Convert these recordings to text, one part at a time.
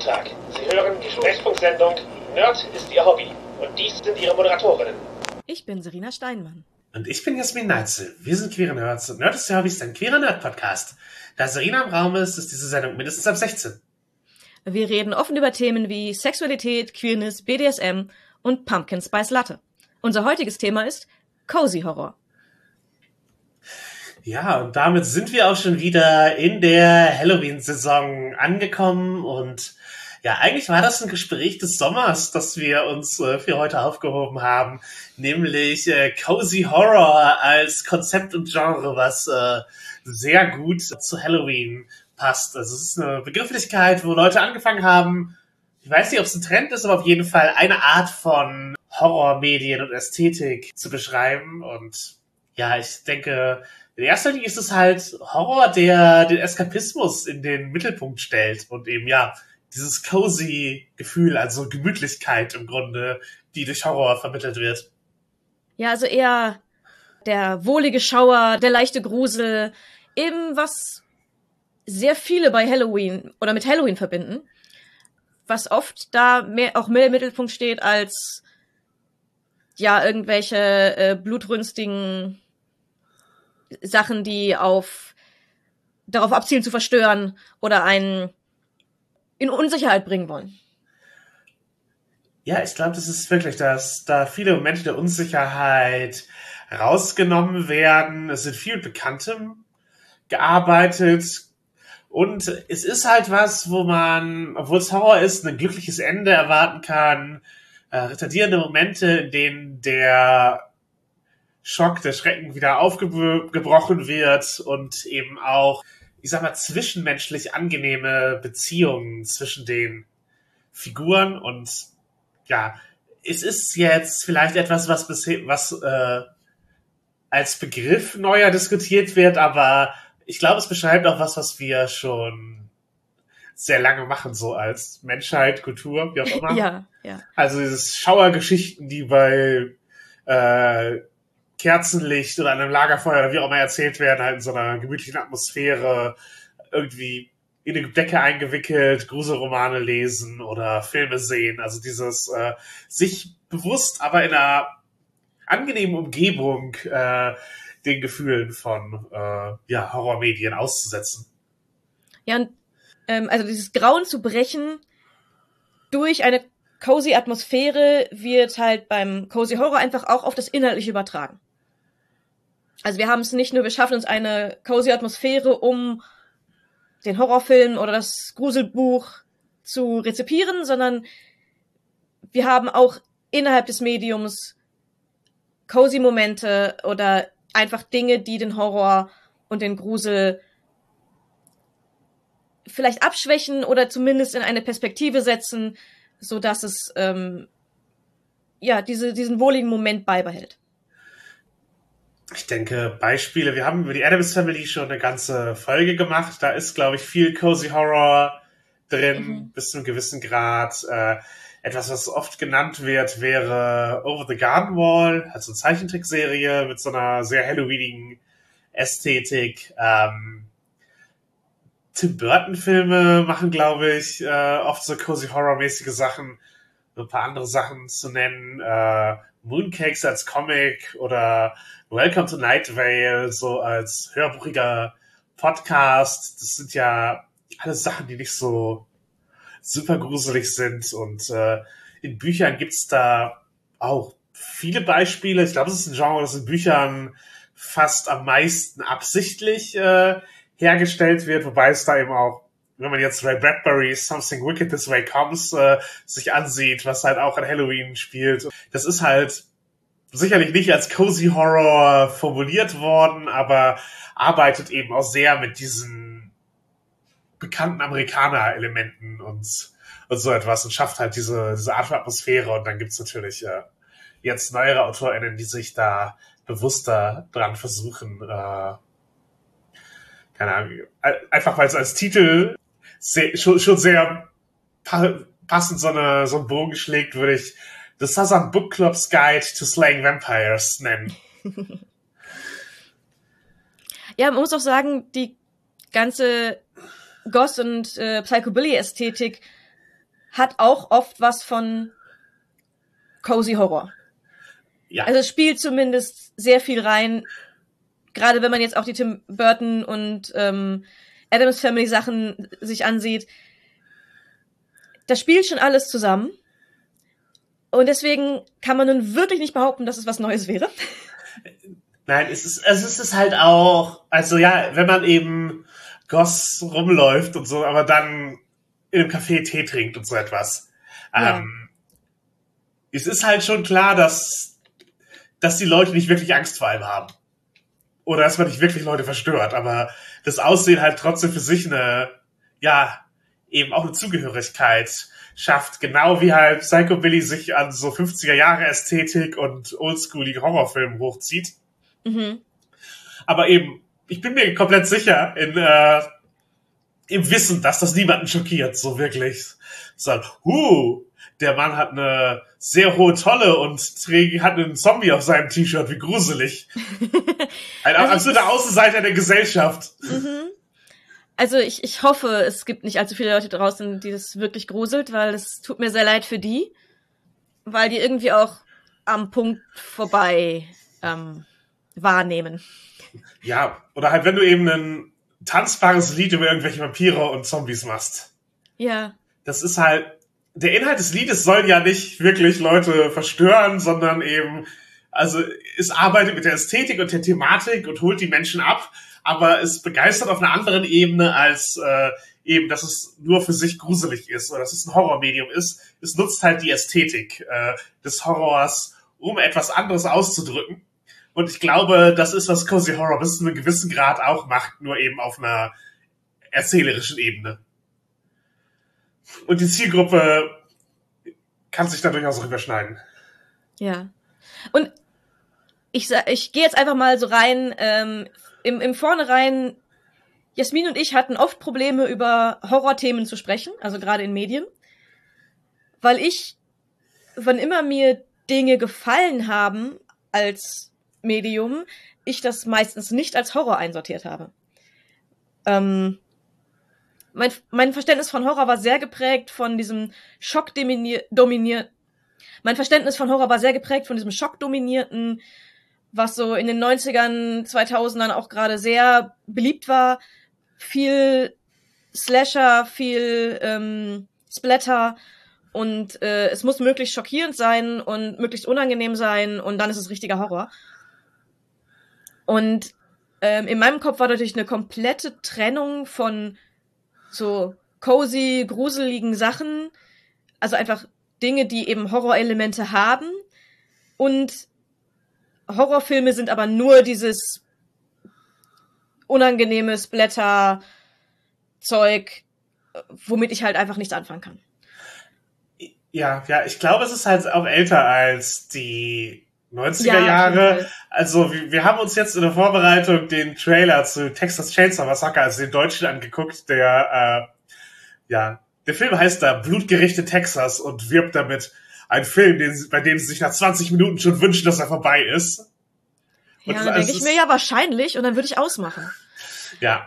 Sonntag. Sie hören die Sprechfunksendung Nerd ist Ihr Hobby. Und dies sind Ihre Moderatorinnen. Ich bin Serena Steinmann. Und ich bin Jasmin Neitzel. Wir sind Queere Nerds und Nerd ist Ihr Hobby ist ein queerer Nerd-Podcast. Da Serena im Raum ist, ist diese Sendung mindestens ab 16. Wir reden offen über Themen wie Sexualität, Queerness, BDSM und Pumpkin Spice Latte. Unser heutiges Thema ist Cozy Horror. Ja, und damit sind wir auch schon wieder in der Halloween-Saison angekommen und ja, eigentlich war das ein Gespräch des Sommers, das wir uns äh, für heute aufgehoben haben, nämlich äh, Cozy Horror als Konzept und Genre, was äh, sehr gut zu Halloween passt. Also es ist eine Begrifflichkeit, wo Leute angefangen haben, ich weiß nicht, ob es ein Trend ist, aber auf jeden Fall eine Art von Horrormedien und Ästhetik zu beschreiben. Und ja, ich denke, in erster Linie ist es halt Horror, der den Eskapismus in den Mittelpunkt stellt und eben ja, dieses cozy Gefühl, also Gemütlichkeit im Grunde, die durch Horror vermittelt wird. Ja, also eher der wohlige Schauer, der leichte Grusel, eben was sehr viele bei Halloween oder mit Halloween verbinden, was oft da mehr, auch mehr im Mittelpunkt steht als ja irgendwelche äh, blutrünstigen Sachen, die auf darauf abzielen zu verstören oder einen in Unsicherheit bringen wollen. Ja, ich glaube, das ist wirklich, dass da viele Momente der Unsicherheit rausgenommen werden. Es sind viel Bekanntem gearbeitet. Und es ist halt was, wo man, obwohl es Horror ist, ein glückliches Ende erwarten kann. Äh, retardierende Momente, in denen der Schock, der Schrecken wieder aufgebrochen wird und eben auch ich sag mal, zwischenmenschlich angenehme Beziehungen zwischen den Figuren und ja, es ist jetzt vielleicht etwas, was bisher, was äh, als Begriff neuer diskutiert wird, aber ich glaube, es beschreibt auch was, was wir schon sehr lange machen, so als Menschheit, Kultur, wie auch immer. Ja, ja. Also dieses Schauergeschichten, die bei äh, Kerzenlicht oder einem Lagerfeuer oder wie auch immer erzählt werden, halt in so einer gemütlichen Atmosphäre, irgendwie in eine Decke eingewickelt, Gruselromane lesen oder Filme sehen. Also dieses äh, sich bewusst, aber in einer angenehmen Umgebung äh, den Gefühlen von äh, ja, Horrormedien auszusetzen. Ja, und ähm, also dieses Grauen zu brechen durch eine cozy Atmosphäre wird halt beim cozy Horror einfach auch auf das Inhaltliche übertragen. Also wir haben es nicht nur, wir schaffen uns eine cozy Atmosphäre, um den Horrorfilm oder das Gruselbuch zu rezipieren, sondern wir haben auch innerhalb des Mediums cozy Momente oder einfach Dinge, die den Horror und den Grusel vielleicht abschwächen oder zumindest in eine Perspektive setzen, so dass es ähm, ja diese, diesen wohligen Moment beibehält ich denke, Beispiele, wir haben über die Adams Family schon eine ganze Folge gemacht. Da ist, glaube ich, viel Cozy Horror drin, mhm. bis zu einem gewissen Grad. Äh, etwas, was oft genannt wird, wäre Over the Garden Wall, also eine Zeichentrickserie mit so einer sehr Halloweenigen Ästhetik. Ähm, Tim Burton-Filme machen, glaube ich, äh, oft so Cozy Horror-mäßige Sachen. Ein paar andere Sachen zu nennen. Äh, Mooncakes als Comic oder Welcome to Night Vale so als hörbuchiger Podcast. Das sind ja alles Sachen, die nicht so super gruselig sind. Und äh, in Büchern gibt's da auch viele Beispiele. Ich glaube, es ist ein Genre, das in Büchern fast am meisten absichtlich äh, hergestellt wird, wobei es da eben auch wenn man jetzt Ray Bradbury's Something Wicked This Way Comes äh, sich ansieht, was halt auch an Halloween spielt, das ist halt sicherlich nicht als Cozy Horror formuliert worden, aber arbeitet eben auch sehr mit diesen bekannten Amerikaner-Elementen und, und so etwas und schafft halt diese, diese Art von Atmosphäre. Und dann gibt's natürlich äh, jetzt neuere AutorInnen, die sich da bewusster dran versuchen, äh, keine Ahnung, einfach weil es als Titel sehr, schon, schon sehr passend so, eine, so einen Bogen schlägt, würde ich The Southern Book Club's Guide to Slaying Vampires nennen. ja, man muss auch sagen, die ganze Goss- und äh, Psychobilly-Ästhetik hat auch oft was von Cozy Horror. Ja. Also es spielt zumindest sehr viel rein, gerade wenn man jetzt auch die Tim Burton und ähm, Adams Family Sachen sich ansieht. Das spielt schon alles zusammen. Und deswegen kann man nun wirklich nicht behaupten, dass es was Neues wäre. Nein, es ist, es ist halt auch, also ja, wenn man eben Goss rumläuft und so, aber dann in einem Café Tee trinkt und so etwas. Ja. Ähm, es ist halt schon klar, dass, dass die Leute nicht wirklich Angst vor einem haben. Oder dass man nicht wirklich Leute verstört, aber das Aussehen halt trotzdem für sich eine, ja, eben auch eine Zugehörigkeit schafft, genau wie halt Psycho Billy sich an so 50er Jahre Ästhetik und oldschoolige Horrorfilmen hochzieht. Mhm. Aber eben, ich bin mir komplett sicher in äh, im Wissen, dass das niemanden schockiert, so wirklich. So, huh, der Mann hat eine sehr hohe Tolle und trägt, hat einen Zombie auf seinem T-Shirt, wie gruselig. Ein also absoluter Außenseiter der Gesellschaft. Mhm. Also ich, ich hoffe, es gibt nicht allzu viele Leute draußen, die das wirklich gruselt, weil es tut mir sehr leid für die, weil die irgendwie auch am Punkt vorbei ähm, wahrnehmen. Ja, oder halt, wenn du eben ein tanzbares Lied über irgendwelche Vampire und Zombies machst. Ja. Das ist halt, der Inhalt des Liedes soll ja nicht wirklich Leute verstören, sondern eben, also es arbeitet mit der Ästhetik und der Thematik und holt die Menschen ab, aber es begeistert auf einer anderen Ebene als äh, eben, dass es nur für sich gruselig ist oder dass es ein Horrormedium ist. Es nutzt halt die Ästhetik äh, des Horrors, um etwas anderes auszudrücken. Und ich glaube, das ist, was Cozy Horror bis zu einem gewissen Grad auch macht, nur eben auf einer erzählerischen Ebene. Und die Zielgruppe kann sich da durchaus auch überschneiden. Ja. Und ich, ich gehe jetzt einfach mal so rein, ähm, im, im Vornherein, Jasmin und ich hatten oft Probleme, über Horrorthemen zu sprechen, also gerade in Medien. Weil ich, wann immer mir Dinge gefallen haben als Medium ich das meistens nicht als Horror einsortiert habe. Ähm, mein, mein Verständnis von Horror war sehr geprägt von diesem Schock dominiert. Mein Verständnis von Horror war sehr geprägt von diesem Schockdominierten, was so in den 90ern, 2000ern auch gerade sehr beliebt war. Viel Slasher, viel ähm, Splatter und äh, es muss möglichst schockierend sein und möglichst unangenehm sein und dann ist es richtiger Horror. Und ähm, in meinem Kopf war natürlich eine komplette Trennung von so cozy, gruseligen Sachen, also einfach Dinge, die eben Horrorelemente haben. Und Horrorfilme sind aber nur dieses unangenehme Splatter-Zeug, womit ich halt einfach nichts anfangen kann. Ja, ja, ich glaube, es ist halt auch älter als die 90er ja, Jahre. Also wir, wir, haben uns jetzt in der Vorbereitung den Trailer zu Texas Chainsaw Massacre, also den Deutschen angeguckt, der äh, ja, der Film heißt da Blutgerichte Texas und wirbt damit ein Film, den, bei dem sie sich nach 20 Minuten schon wünschen, dass er vorbei ist. Und ja, dann denke ich mir ja wahrscheinlich und dann würde ich ausmachen. Ja,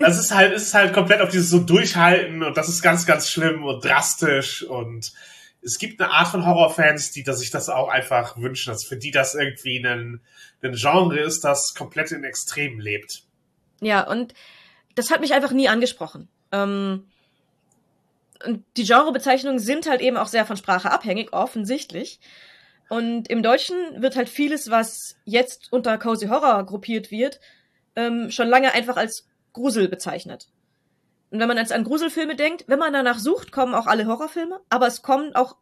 es ist halt, ist halt komplett auf dieses so durchhalten und das ist ganz, ganz schlimm und drastisch und es gibt eine Art von Horrorfans, die sich das auch einfach wünschen, dass für die das irgendwie ein, ein Genre ist, das komplett in Extremen lebt. Ja, und das hat mich einfach nie angesprochen. Ähm, und die Genrebezeichnungen sind halt eben auch sehr von Sprache abhängig, offensichtlich. Und im Deutschen wird halt vieles, was jetzt unter Cozy Horror gruppiert wird, ähm, schon lange einfach als Grusel bezeichnet. Und wenn man jetzt an Gruselfilme denkt, wenn man danach sucht, kommen auch alle Horrorfilme, aber es kommen auch,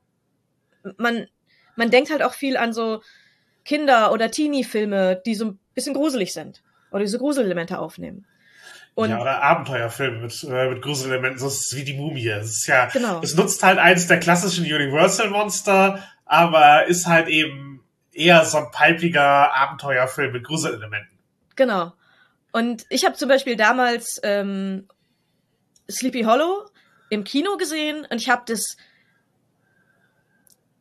man, man denkt halt auch viel an so Kinder- oder Teenie-Filme, die so ein bisschen gruselig sind oder diese Gruselelemente aufnehmen. Und ja, oder Abenteuerfilme mit, äh, mit Gruselelementen, so ist es wie die Mumie. Es ist ja, genau. es nutzt halt eins der klassischen Universal-Monster, aber ist halt eben eher so ein palpiger Abenteuerfilm mit Gruselelementen. Genau. Und ich habe zum Beispiel damals ähm, Sleepy Hollow im Kino gesehen und ich habe das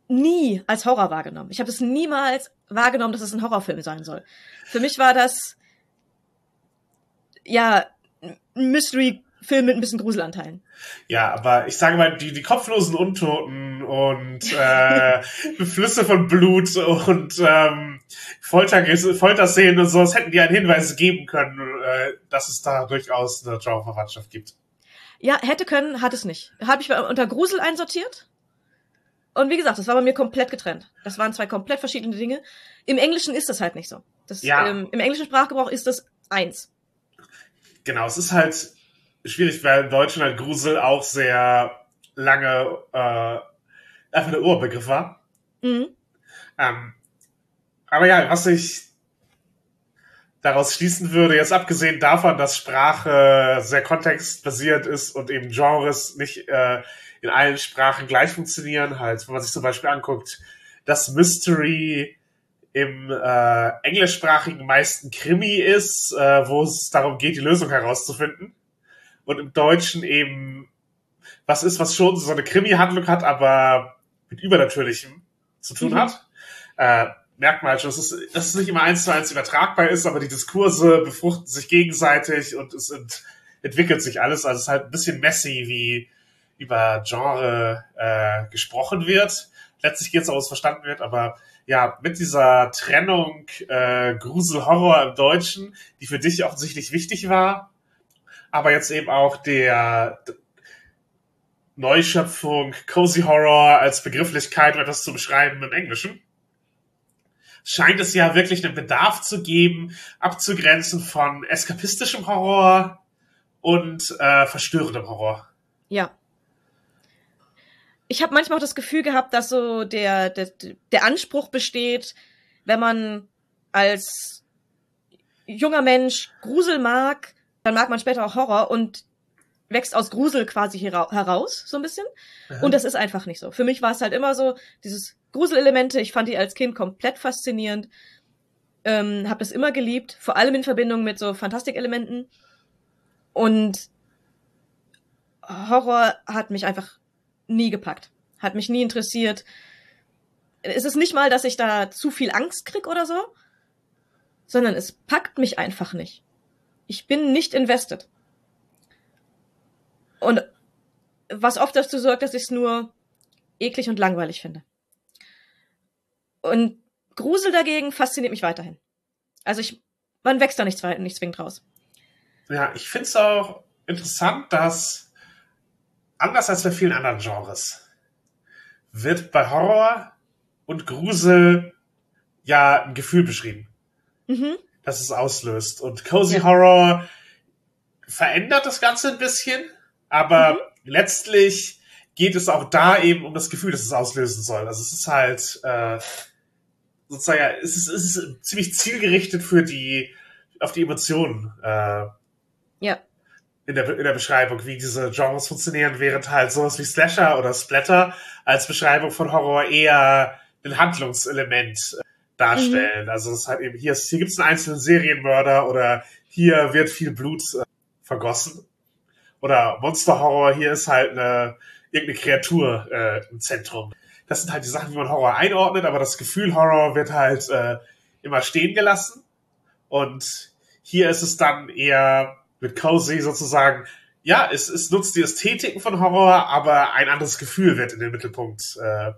nie als Horror wahrgenommen. Ich habe das niemals wahrgenommen, dass es ein Horrorfilm sein soll. Für mich war das ja Mystery Film mit ein bisschen Gruselanteilen. Ja, aber ich sage mal, die, die kopflosen Untoten und äh, Flüsse von Blut und ähm, Folter, Folterszenen und sowas hätten die einen Hinweis geben können, äh, dass es da durchaus eine Genreverwandtschaft gibt. Ja, hätte können, hat es nicht. Habe ich unter Grusel einsortiert. Und wie gesagt, das war bei mir komplett getrennt. Das waren zwei komplett verschiedene Dinge. Im Englischen ist das halt nicht so. Das, ja. ähm, Im englischen Sprachgebrauch ist das eins. Genau, es ist halt schwierig, weil im Deutschen halt Grusel auch sehr lange äh, einfach der Urbegriff war. Mhm. Ähm, aber ja, was ich daraus schließen würde, jetzt abgesehen davon, dass Sprache sehr kontextbasiert ist und eben Genres nicht äh, in allen Sprachen gleich funktionieren, halt, wenn man sich zum Beispiel anguckt, dass Mystery im äh, englischsprachigen meisten Krimi ist, äh, wo es darum geht, die Lösung herauszufinden. Und im Deutschen eben was ist, was schon so eine Krimi-Handlung hat, aber mit Übernatürlichem zu tun mhm. hat. Äh, merkt man halt schon, dass es, dass es nicht immer eins zu eins übertragbar ist, aber die Diskurse befruchten sich gegenseitig und es ent, entwickelt sich alles. Also es ist halt ein bisschen messy, wie über Genre äh, gesprochen wird. Letztlich geht es auch, was verstanden wird, aber ja, mit dieser Trennung äh, Grusel-Horror im Deutschen, die für dich offensichtlich wichtig war, aber jetzt eben auch der Neuschöpfung Cozy Horror als Begrifflichkeit, um etwas zu beschreiben im Englischen, scheint es ja wirklich einen Bedarf zu geben, abzugrenzen von eskapistischem Horror und äh, verstörendem Horror. Ja. Ich habe manchmal auch das Gefühl gehabt, dass so der, der, der Anspruch besteht, wenn man als junger Mensch Grusel mag, dann mag man später auch Horror und wächst aus Grusel quasi heraus, so ein bisschen. Aha. Und das ist einfach nicht so. Für mich war es halt immer so, dieses Gruselelemente, ich fand die als Kind komplett faszinierend. Ähm, hab das immer geliebt, vor allem in Verbindung mit so Fantastikelementen. Und Horror hat mich einfach nie gepackt. Hat mich nie interessiert. Es ist nicht mal, dass ich da zu viel Angst krieg oder so, sondern es packt mich einfach nicht. Ich bin nicht invested. Und was oft dazu sorgt, dass ich es nur eklig und langweilig finde. Und Grusel dagegen fasziniert mich weiterhin. Also ich, man wächst da nicht, nicht zwingend raus. Ja, ich finde es auch interessant, dass anders als bei vielen anderen Genres wird bei Horror und Grusel ja ein Gefühl beschrieben, mhm. das es auslöst. Und Cozy ja. Horror verändert das Ganze ein bisschen, aber mhm. Letztlich geht es auch da eben um das Gefühl, das es auslösen soll. Also es ist halt äh, sozusagen, es ist, es ist ziemlich zielgerichtet für die auf die Emotionen. Äh, ja. In der, in der Beschreibung, wie diese Genres funktionieren, während halt sowas wie Slasher oder Splatter als Beschreibung von Horror eher ein Handlungselement äh, darstellen. Mhm. Also es ist halt eben hier, hier gibt es einen einzelnen Serienmörder oder hier wird viel Blut äh, vergossen oder Monster-Horror, hier ist halt eine, irgendeine Kreatur äh, im Zentrum. Das sind halt die Sachen, wie man Horror einordnet, aber das Gefühl Horror wird halt äh, immer stehen gelassen. Und hier ist es dann eher mit Cozy sozusagen, ja, es, es nutzt die Ästhetiken von Horror, aber ein anderes Gefühl wird in den Mittelpunkt äh,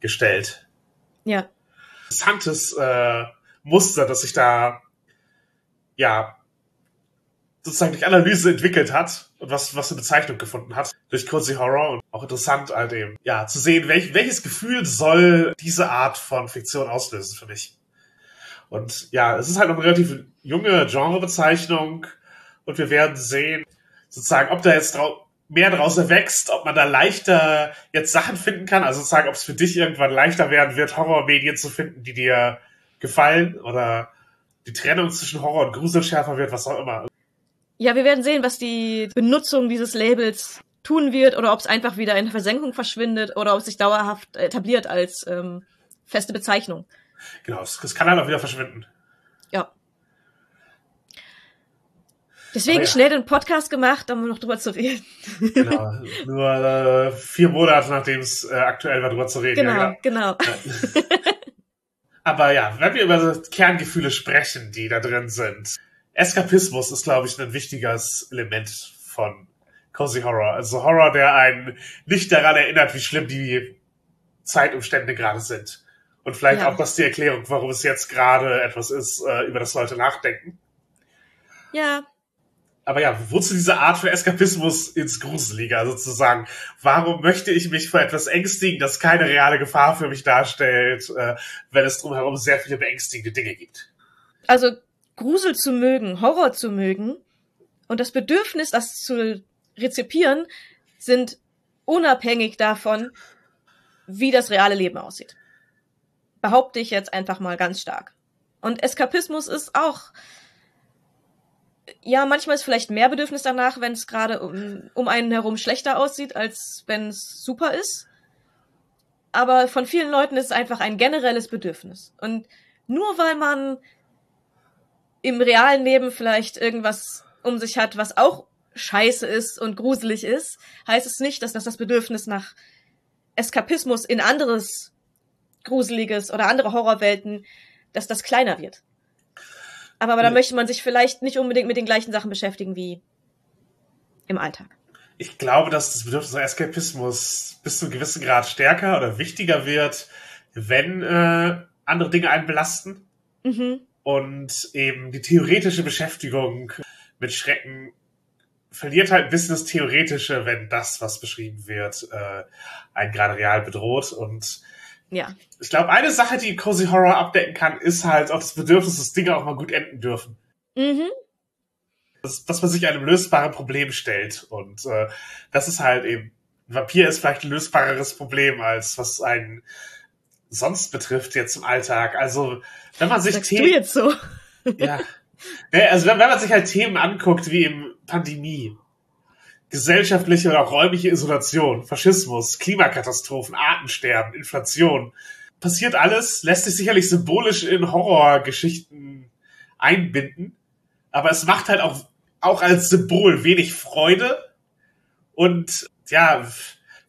gestellt. Ja. Interessantes äh, Muster, das sich da ja sozusagen durch Analyse entwickelt hat und was, was eine Bezeichnung gefunden hat durch Cozy Horror und auch interessant halt eben, ja, zu sehen, welch, welches Gefühl soll diese Art von Fiktion auslösen für mich. Und ja, es ist halt noch eine relativ junge Genrebezeichnung und wir werden sehen, sozusagen, ob da jetzt drau mehr draus erwächst, ob man da leichter jetzt Sachen finden kann, also sozusagen, ob es für dich irgendwann leichter werden wird, Horrormedien zu finden, die dir gefallen oder die Trennung zwischen Horror und Grusel schärfer wird, was auch immer. Ja, wir werden sehen, was die Benutzung dieses Labels tun wird oder ob es einfach wieder in Versenkung verschwindet oder ob es sich dauerhaft etabliert als ähm, feste Bezeichnung. Genau, es, kann halt auch wieder verschwinden. Ja. Deswegen ja. schnell den Podcast gemacht, um noch drüber zu reden. Genau, nur äh, vier Monate, nachdem es äh, aktuell war, drüber zu reden. Genau, ja, genau. genau. Aber ja, wenn wir über Kerngefühle sprechen, die da drin sind, Eskapismus ist, glaube ich, ein wichtiges Element von Cozy Horror. Also Horror, der einen nicht daran erinnert, wie schlimm die Zeitumstände gerade sind. Und vielleicht ja. auch das die Erklärung, warum es jetzt gerade etwas ist, äh, über das Leute nachdenken. Ja. Aber ja, wozu diese Art für Eskapismus ins Gruselige? Also zu sagen, warum möchte ich mich vor etwas ängstigen, das keine reale Gefahr für mich darstellt, äh, wenn es drumherum sehr viele beängstigende Dinge gibt? Also Grusel zu mögen, Horror zu mögen und das Bedürfnis, das zu rezipieren, sind unabhängig davon, wie das reale Leben aussieht. Behaupte ich jetzt einfach mal ganz stark. Und Eskapismus ist auch, ja, manchmal ist vielleicht mehr Bedürfnis danach, wenn es gerade um, um einen herum schlechter aussieht, als wenn es super ist. Aber von vielen Leuten ist es einfach ein generelles Bedürfnis. Und nur weil man im realen Leben vielleicht irgendwas um sich hat, was auch scheiße ist und gruselig ist, heißt es nicht, dass das das Bedürfnis nach Eskapismus in anderes Gruseliges oder andere Horrorwelten, dass das kleiner wird. Aber, aber da ja. möchte man sich vielleicht nicht unbedingt mit den gleichen Sachen beschäftigen wie im Alltag. Ich glaube, dass das Bedürfnis nach Eskapismus bis zu einem gewissen Grad stärker oder wichtiger wird, wenn äh, andere Dinge einen belasten. Mhm. Und eben die theoretische Beschäftigung mit Schrecken verliert halt ein bisschen das Theoretische, wenn das, was beschrieben wird, äh, einen gerade real bedroht. Und ja. ich glaube, eine Sache, die Cozy Horror abdecken kann, ist halt auch das Bedürfnis, dass Dinge auch mal gut enden dürfen. Mhm. Das, dass man sich einem lösbaren Problem stellt. Und äh, das ist halt eben, ein Vampir ist vielleicht ein lösbareres Problem, als was einen sonst betrifft jetzt im Alltag. Also, wenn man sich Sagst du jetzt so? ja. Also, wenn, wenn man sich halt Themen anguckt, wie im Pandemie, gesellschaftliche oder auch räumliche Isolation, Faschismus, Klimakatastrophen, Artensterben, Inflation. Passiert alles, lässt sich sicherlich symbolisch in Horrorgeschichten einbinden, aber es macht halt auch, auch als Symbol wenig Freude. Und ja,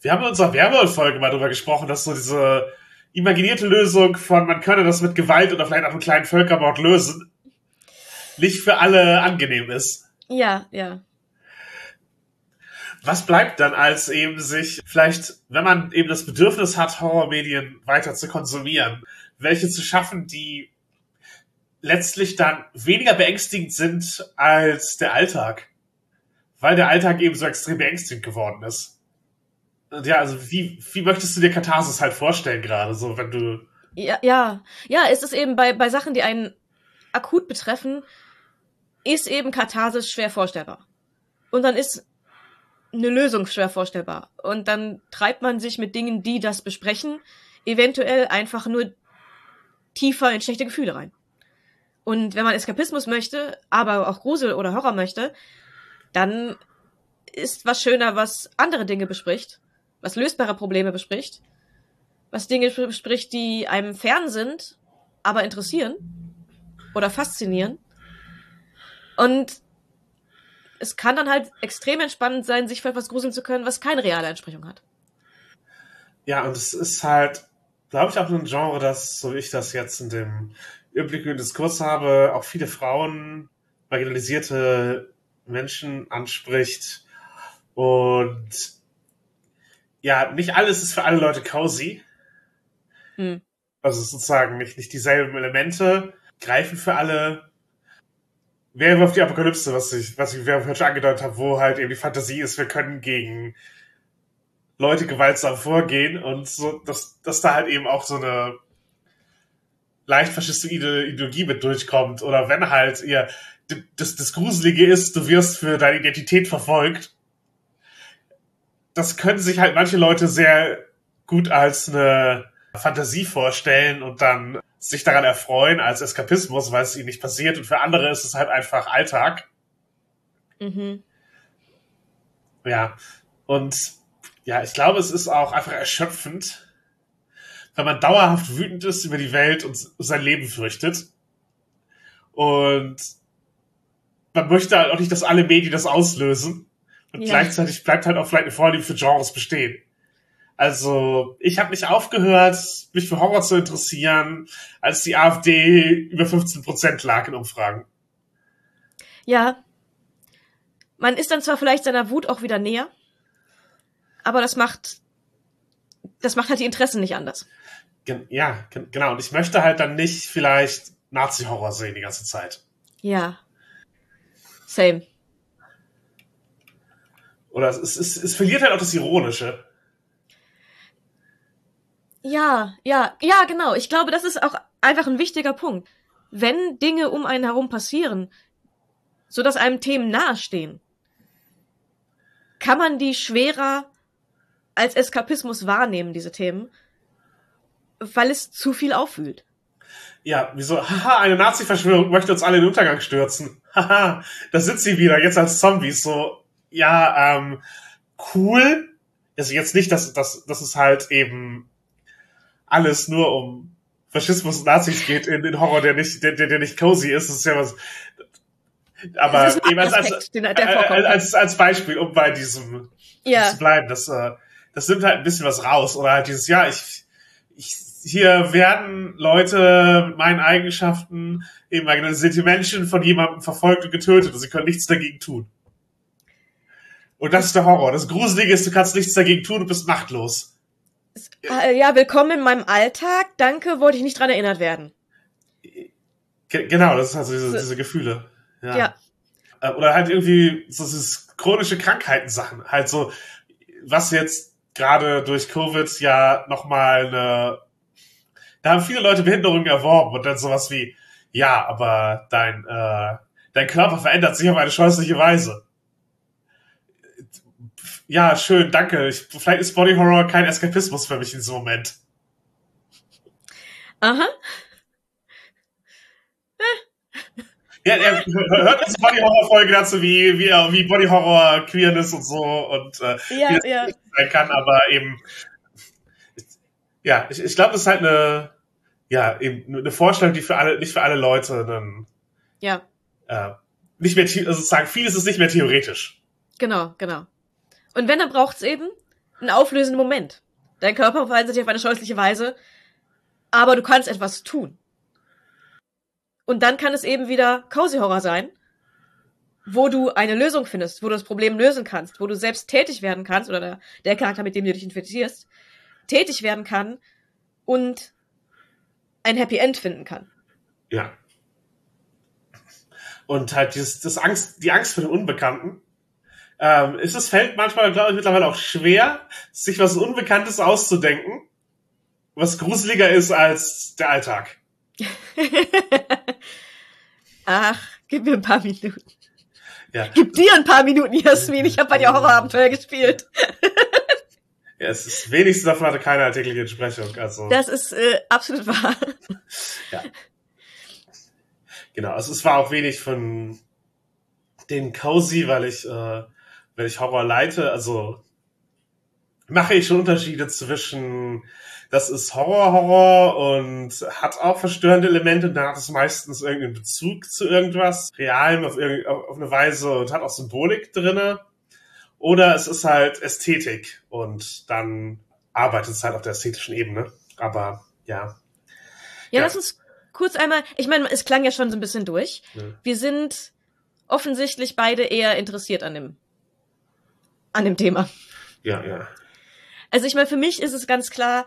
wir haben in unserer Werbefolge mal drüber gesprochen, dass so diese imaginierte Lösung von man könne das mit Gewalt oder vielleicht auch einem kleinen Völkermord lösen, nicht für alle angenehm ist. Ja, ja. Was bleibt dann als eben sich vielleicht, wenn man eben das Bedürfnis hat, Horrormedien weiter zu konsumieren, welche zu schaffen, die letztlich dann weniger beängstigend sind als der Alltag, weil der Alltag eben so extrem beängstigend geworden ist. Ja, also wie, wie möchtest du dir Katharsis halt vorstellen gerade, so wenn du... Ja, ja, ja, es ist eben bei, bei Sachen, die einen akut betreffen, ist eben Katharsis schwer vorstellbar. Und dann ist eine Lösung schwer vorstellbar. Und dann treibt man sich mit Dingen, die das besprechen, eventuell einfach nur tiefer in schlechte Gefühle rein. Und wenn man Eskapismus möchte, aber auch Grusel oder Horror möchte, dann ist was schöner, was andere Dinge bespricht, was lösbare Probleme bespricht, was Dinge bespricht, die einem fern sind, aber interessieren oder faszinieren und es kann dann halt extrem entspannend sein, sich für etwas gruseln zu können, was keine reale Entsprechung hat. Ja, und es ist halt, glaube ich, auch ein Genre, das, so wie ich das jetzt in dem üblichen Diskurs habe, auch viele Frauen, marginalisierte Menschen anspricht. Und ja, nicht alles ist für alle Leute cozy. Hm. Also sozusagen nicht, nicht dieselben Elemente greifen für alle Wäre auf die Apokalypse, was ich, was ich schon angedeutet habe, wo halt eben die Fantasie ist, wir können gegen Leute gewaltsam vorgehen und so, dass, dass da halt eben auch so eine leicht faschistoide Ideologie mit durchkommt. Oder wenn halt ihr das, das Gruselige ist, du wirst für deine Identität verfolgt. Das können sich halt manche Leute sehr gut als eine Fantasie vorstellen und dann sich daran erfreuen als Eskapismus, weil es ihnen nicht passiert. Und für andere ist es halt einfach Alltag. Mhm. Ja. Und ja, ich glaube, es ist auch einfach erschöpfend, wenn man dauerhaft wütend ist über die Welt und sein Leben fürchtet. Und man möchte halt auch nicht, dass alle Medien das auslösen. Und ja. gleichzeitig bleibt halt auch vielleicht eine Vorliebe für Genres bestehen. Also, ich habe nicht aufgehört, mich für Horror zu interessieren, als die AfD über 15 Prozent lag in Umfragen. Ja. Man ist dann zwar vielleicht seiner Wut auch wieder näher, aber das macht, das macht halt die Interessen nicht anders. Gen ja, gen genau. Und ich möchte halt dann nicht vielleicht Nazi-Horror sehen die ganze Zeit. Ja. Same. Oder es, es, es, verliert halt auch das Ironische. Ja, ja, ja, genau. Ich glaube, das ist auch einfach ein wichtiger Punkt. Wenn Dinge um einen herum passieren, so dass einem Themen nahestehen, kann man die schwerer als Eskapismus wahrnehmen, diese Themen, weil es zu viel auffühlt. Ja, wieso? Haha, eine Nazi-Verschwörung möchte uns alle in den Untergang stürzen. Haha, da sind sie wieder, jetzt als Zombies. So, ja, ähm, cool. Also jetzt nicht, dass, dass, dass es halt eben alles nur um Faschismus und Nazis geht in den Horror, der nicht, der, der nicht cozy ist. Das ist ja was. Aber eben als, als, als, als Beispiel, um bei diesem ja. zu bleiben, das, äh, das nimmt halt ein bisschen was raus. Oder halt dieses, ja, ich, ich, hier werden Leute mit meinen Eigenschaften, eben sind die Menschen von jemandem verfolgt und getötet und sie können nichts dagegen tun. Und das ist der Horror. Das Gruselige ist, du kannst nichts dagegen tun, du bist machtlos. Äh, ja, willkommen in meinem Alltag. Danke, wollte ich nicht dran erinnert werden. Genau, das ist also diese, diese Gefühle. Ja. ja. Äh, oder halt irgendwie so dieses chronische Krankheiten-Sachen. Halt so, was jetzt gerade durch Covid ja nochmal eine, da haben viele Leute Behinderungen erworben und dann sowas wie, ja, aber dein, äh, dein Körper verändert sich auf eine scheußliche Weise ja, schön, danke. Ich, vielleicht ist Body Horror kein Eskapismus für mich in diesem Moment. Aha. Ja, ja hört uns Body Horror Folge dazu, wie, wie, wie Body Horror Queerness und so und äh, ja, wie das ja. sein kann, aber eben, ja, ich, ich glaube, das ist halt eine, ja, eben eine Vorstellung, die für alle, nicht für alle Leute dann, ja, äh, nicht mehr, also sozusagen, vieles ist nicht mehr theoretisch. Genau, genau. Und wenn, dann braucht's eben einen auflösenden Moment. Dein Körper verhält sich auf eine scheußliche Weise, aber du kannst etwas tun. Und dann kann es eben wieder Cozy Horror sein, wo du eine Lösung findest, wo du das Problem lösen kannst, wo du selbst tätig werden kannst, oder der, der Charakter, mit dem du dich infizierst, tätig werden kann und ein Happy End finden kann. Ja. Und halt dieses, das Angst, die Angst vor dem Unbekannten, ähm, ist es fällt manchmal, glaube ich, mittlerweile auch schwer, sich was Unbekanntes auszudenken, was gruseliger ist als der Alltag. Ach, gib mir ein paar Minuten. Ja. Gib dir ein paar Minuten, Jasmin. Ich habe bei dir Horrorabenteuer gespielt. ja, es ist wenigstens davon hatte keine alltägliche Entsprechung. Also. Das ist äh, absolut wahr. Ja. Genau, also es war auch wenig von den Cozy, weil ich äh, wenn ich Horror leite, also mache ich schon Unterschiede zwischen, das ist Horror-Horror und hat auch verstörende Elemente und dann hat es meistens irgendeinen Bezug zu irgendwas Realem auf, auf eine Weise und hat auch Symbolik drinne. Oder es ist halt Ästhetik und dann arbeitet es halt auf der ästhetischen Ebene. Aber ja. Ja, ja. lass uns kurz einmal, ich meine, es klang ja schon so ein bisschen durch. Ja. Wir sind offensichtlich beide eher interessiert an dem an dem Thema. Ja, ja. Also ich meine, für mich ist es ganz klar,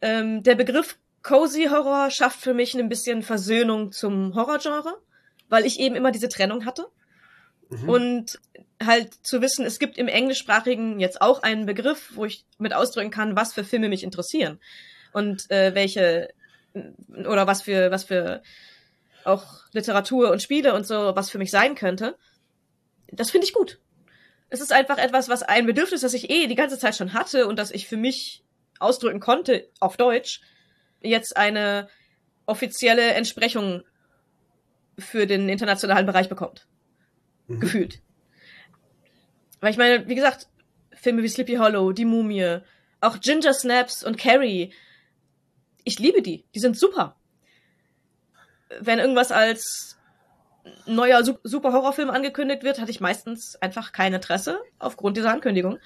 ähm, der Begriff Cozy Horror schafft für mich ein bisschen Versöhnung zum Horrorgenre, weil ich eben immer diese Trennung hatte. Mhm. Und halt zu wissen, es gibt im Englischsprachigen jetzt auch einen Begriff, wo ich mit ausdrücken kann, was für Filme mich interessieren und äh, welche oder was für was für auch Literatur und Spiele und so was für mich sein könnte. Das finde ich gut es ist einfach etwas, was ein Bedürfnis, das ich eh die ganze Zeit schon hatte und das ich für mich ausdrücken konnte auf Deutsch, jetzt eine offizielle Entsprechung für den internationalen Bereich bekommt. Mhm. Gefühlt. Weil ich meine, wie gesagt, Filme wie Sleepy Hollow, Die Mumie, auch Ginger Snaps und Carrie, ich liebe die. Die sind super. Wenn irgendwas als neuer super Horrorfilm angekündigt wird, hatte ich meistens einfach kein Interesse aufgrund dieser Ankündigung.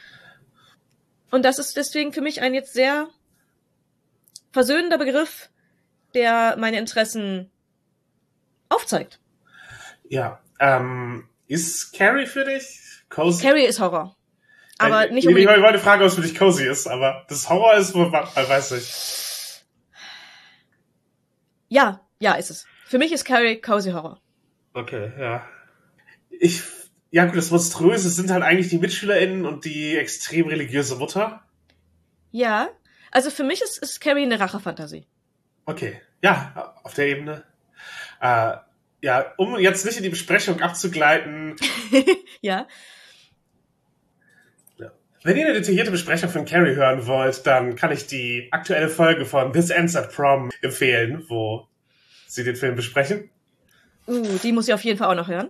Und das ist deswegen für mich ein jetzt sehr versöhnender Begriff, der meine Interessen aufzeigt. Ja, ähm, ist Carrie für dich Cozy. Carrie ist Horror. Aber äh, nicht unbedingt. Ich wollte fragen, ob es für dich cozy ist, aber das Horror ist, weiß ich. Ja, ja, ist es. Für mich ist Carrie cozy Horror. Okay, ja. Ich, ja gut, das Monströse sind halt eigentlich die MitschülerInnen und die extrem religiöse Mutter. Ja, also für mich ist, ist Carrie eine Rachefantasie. Okay, ja, auf der Ebene. Äh, ja, um jetzt nicht in die Besprechung abzugleiten. ja. Wenn ihr eine detaillierte Besprechung von Carrie hören wollt, dann kann ich die aktuelle Folge von This Ends at Prom empfehlen, wo sie den Film besprechen. Uh, die muss ich auf jeden Fall auch noch hören.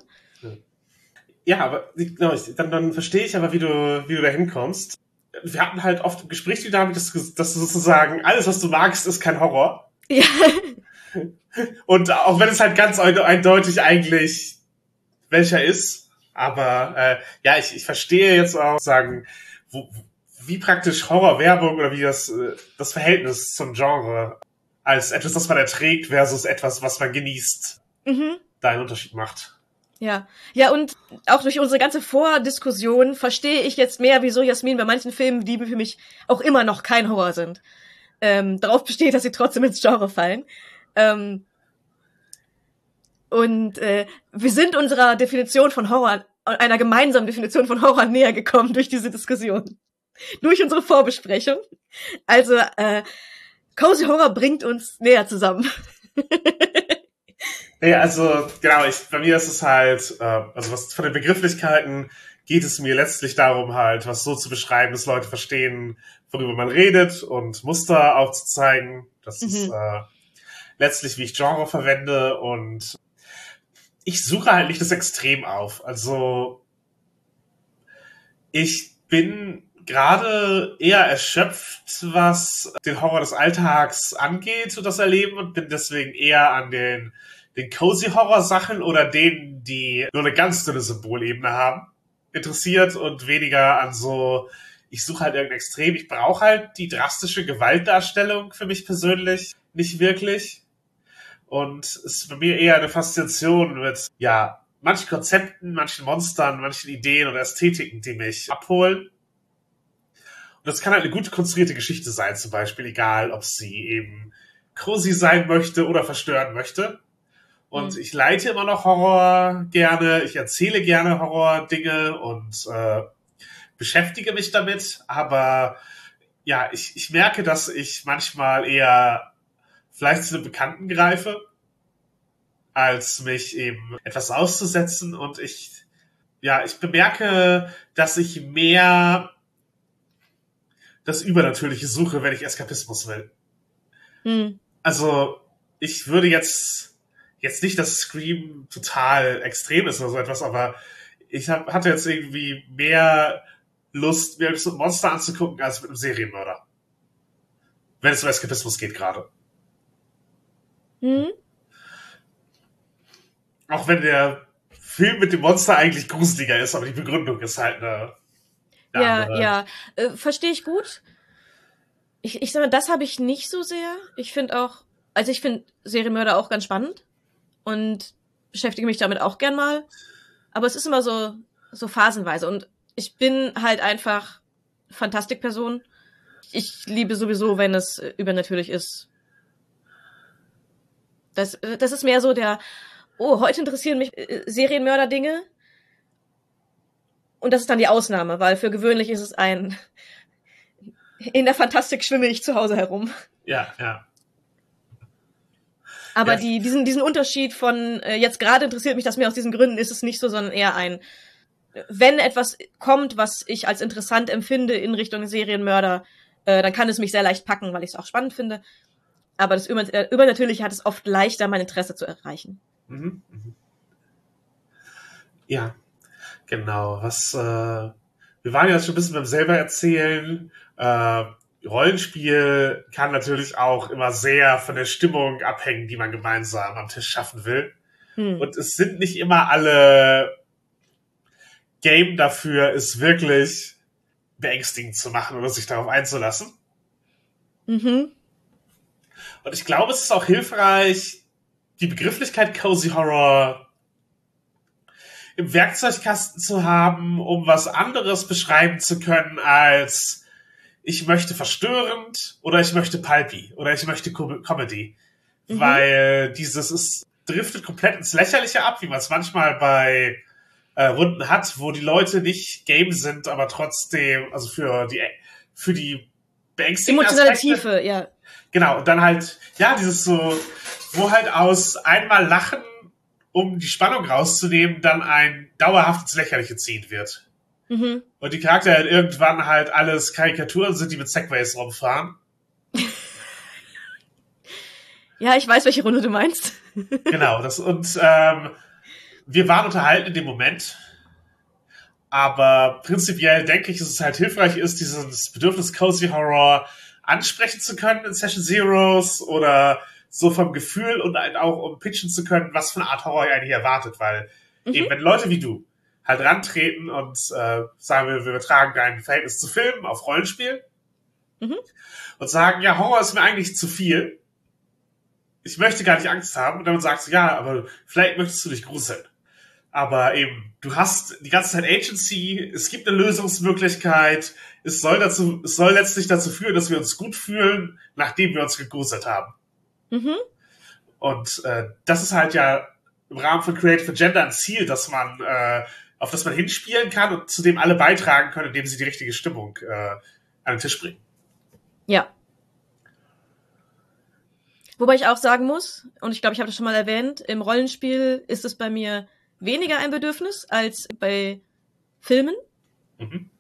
Ja, aber genau, dann, dann verstehe ich aber, wie du, wie du da hinkommst. Wir hatten halt oft im Gespräch die Dynamik, dass, dass du sozusagen alles, was du magst, ist kein Horror. Ja. Und auch wenn es halt ganz eindeutig eigentlich welcher ist, aber äh, ja, ich, ich verstehe jetzt auch sagen, wo, wie praktisch Horrorwerbung oder wie das, äh, das Verhältnis zum Genre als etwas, das man erträgt versus etwas, was man genießt, mhm. Da einen Unterschied macht. Ja, ja, und auch durch unsere ganze Vordiskussion verstehe ich jetzt mehr, wieso Jasmin bei manchen Filmen, die für mich auch immer noch kein Horror sind, ähm, darauf besteht, dass sie trotzdem ins Genre fallen. Ähm, und äh, wir sind unserer Definition von Horror einer gemeinsamen Definition von Horror näher gekommen durch diese Diskussion. Durch unsere Vorbesprechung. Also, äh, Cozy Horror bringt uns näher zusammen. ja, also, genau, ich, bei mir ist es halt, äh, also was von den Begrifflichkeiten geht es mir letztlich darum, halt, was so zu beschreiben, dass Leute verstehen, worüber man redet und Muster aufzuzeigen. Das mhm. ist äh, letztlich, wie ich Genre verwende und ich suche halt nicht das Extrem auf. Also ich bin gerade eher erschöpft, was den Horror des Alltags angeht, so das Erleben und bin deswegen eher an den, den cozy Horror Sachen oder denen, die nur eine ganz dünne Symbolebene haben, interessiert und weniger an so, ich suche halt irgendein Extrem. Ich brauche halt die drastische Gewaltdarstellung für mich persönlich nicht wirklich. Und es ist bei mir eher eine Faszination mit, ja, manchen Konzepten, manchen Monstern, manchen Ideen oder Ästhetiken, die mich abholen. Und das kann halt eine gut konstruierte Geschichte sein, zum Beispiel, egal ob sie eben cozy sein möchte oder verstören möchte. Und mhm. ich leite immer noch Horror gerne, ich erzähle gerne Horror-Dinge und äh, beschäftige mich damit, aber ja, ich, ich merke, dass ich manchmal eher vielleicht zu einem Bekannten greife, als mich eben etwas auszusetzen und ich, ja, ich bemerke, dass ich mehr das Übernatürliche suche, wenn ich Eskapismus will. Hm. Also, ich würde jetzt, jetzt nicht, dass Scream total extrem ist oder so etwas, aber ich hab, hatte jetzt irgendwie mehr Lust, mir ein Monster anzugucken, als mit einem Serienmörder. Wenn es um Eskapismus geht gerade. Hm? Auch wenn der Film mit dem Monster eigentlich gruseliger ist, aber die Begründung ist halt eine. eine ja, andere. ja. Äh, Verstehe ich gut. Ich, ich sage, das habe ich nicht so sehr. Ich finde auch, also ich finde Serienmörder auch ganz spannend und beschäftige mich damit auch gern mal. Aber es ist immer so, so phasenweise. Und ich bin halt einfach Fantastikperson. Ich liebe sowieso, wenn es übernatürlich ist. Das, das ist mehr so der, oh, heute interessieren mich äh, Serienmörder-Dinge. Und das ist dann die Ausnahme, weil für gewöhnlich ist es ein, in der Fantastik schwimme ich zu Hause herum. Ja, ja. Aber ja. die, diesen, diesen Unterschied von, äh, jetzt gerade interessiert mich das mir aus diesen Gründen, ist es nicht so, sondern eher ein, wenn etwas kommt, was ich als interessant empfinde in Richtung Serienmörder, äh, dann kann es mich sehr leicht packen, weil ich es auch spannend finde. Aber das äh, Übernatürliche hat es oft leichter, mein Interesse zu erreichen. Mhm, mhm. Ja, genau. Was, äh, wir waren ja schon ein bisschen beim selber erzählen. Äh, Rollenspiel kann natürlich auch immer sehr von der Stimmung abhängen, die man gemeinsam am Tisch schaffen will. Hm. Und es sind nicht immer alle Game dafür, es wirklich beängstigend zu machen oder sich darauf einzulassen. Mhm. Und ich glaube, es ist auch hilfreich, die Begrifflichkeit Cozy Horror im Werkzeugkasten zu haben, um was anderes beschreiben zu können als ich möchte verstörend oder ich möchte pulpy oder ich möchte Com Comedy. Mhm. Weil dieses ist, driftet komplett ins Lächerliche ab, wie man es manchmal bei äh, Runden hat, wo die Leute nicht Game sind, aber trotzdem, also für die, für die beängstigende Emotionale Aspekte, Tiefe, ja. Genau, und dann halt, ja, dieses so, wo halt aus einmal Lachen, um die Spannung rauszunehmen, dann ein dauerhaftes Lächerliche ziehen wird. Mhm. Und die Charaktere halt irgendwann halt alles Karikaturen sind, die mit Segways rumfahren. ja, ich weiß, welche Runde du meinst. genau, das und ähm, wir waren unterhalten in dem Moment. Aber prinzipiell denke ich, dass es halt hilfreich ist, dieses Bedürfnis Cozy Horror ansprechen zu können in Session Zeros oder so vom Gefühl und halt auch um pitchen zu können, was für eine Art Horror ihr eigentlich erwartet, weil mhm. eben wenn Leute wie du halt rantreten und äh, sagen wir, wir übertragen dein Verhältnis zu Filmen auf Rollenspiel mhm. und sagen, ja, Horror ist mir eigentlich zu viel. Ich möchte gar nicht Angst haben. Und dann sagst du, ja, aber vielleicht möchtest du dich gruseln. Aber eben, du hast die ganze Zeit Agency, es gibt eine Lösungsmöglichkeit, es soll dazu, es soll letztlich dazu führen, dass wir uns gut fühlen, nachdem wir uns gegruselt haben. Mhm. Und äh, das ist halt ja im Rahmen von Creative Agenda ein Ziel, dass man, äh, auf das man hinspielen kann und zu dem alle beitragen können, indem sie die richtige Stimmung äh, an den Tisch bringen. Ja. Wobei ich auch sagen muss, und ich glaube, ich habe das schon mal erwähnt, im Rollenspiel ist es bei mir weniger ein Bedürfnis als bei Filmen. Mhm.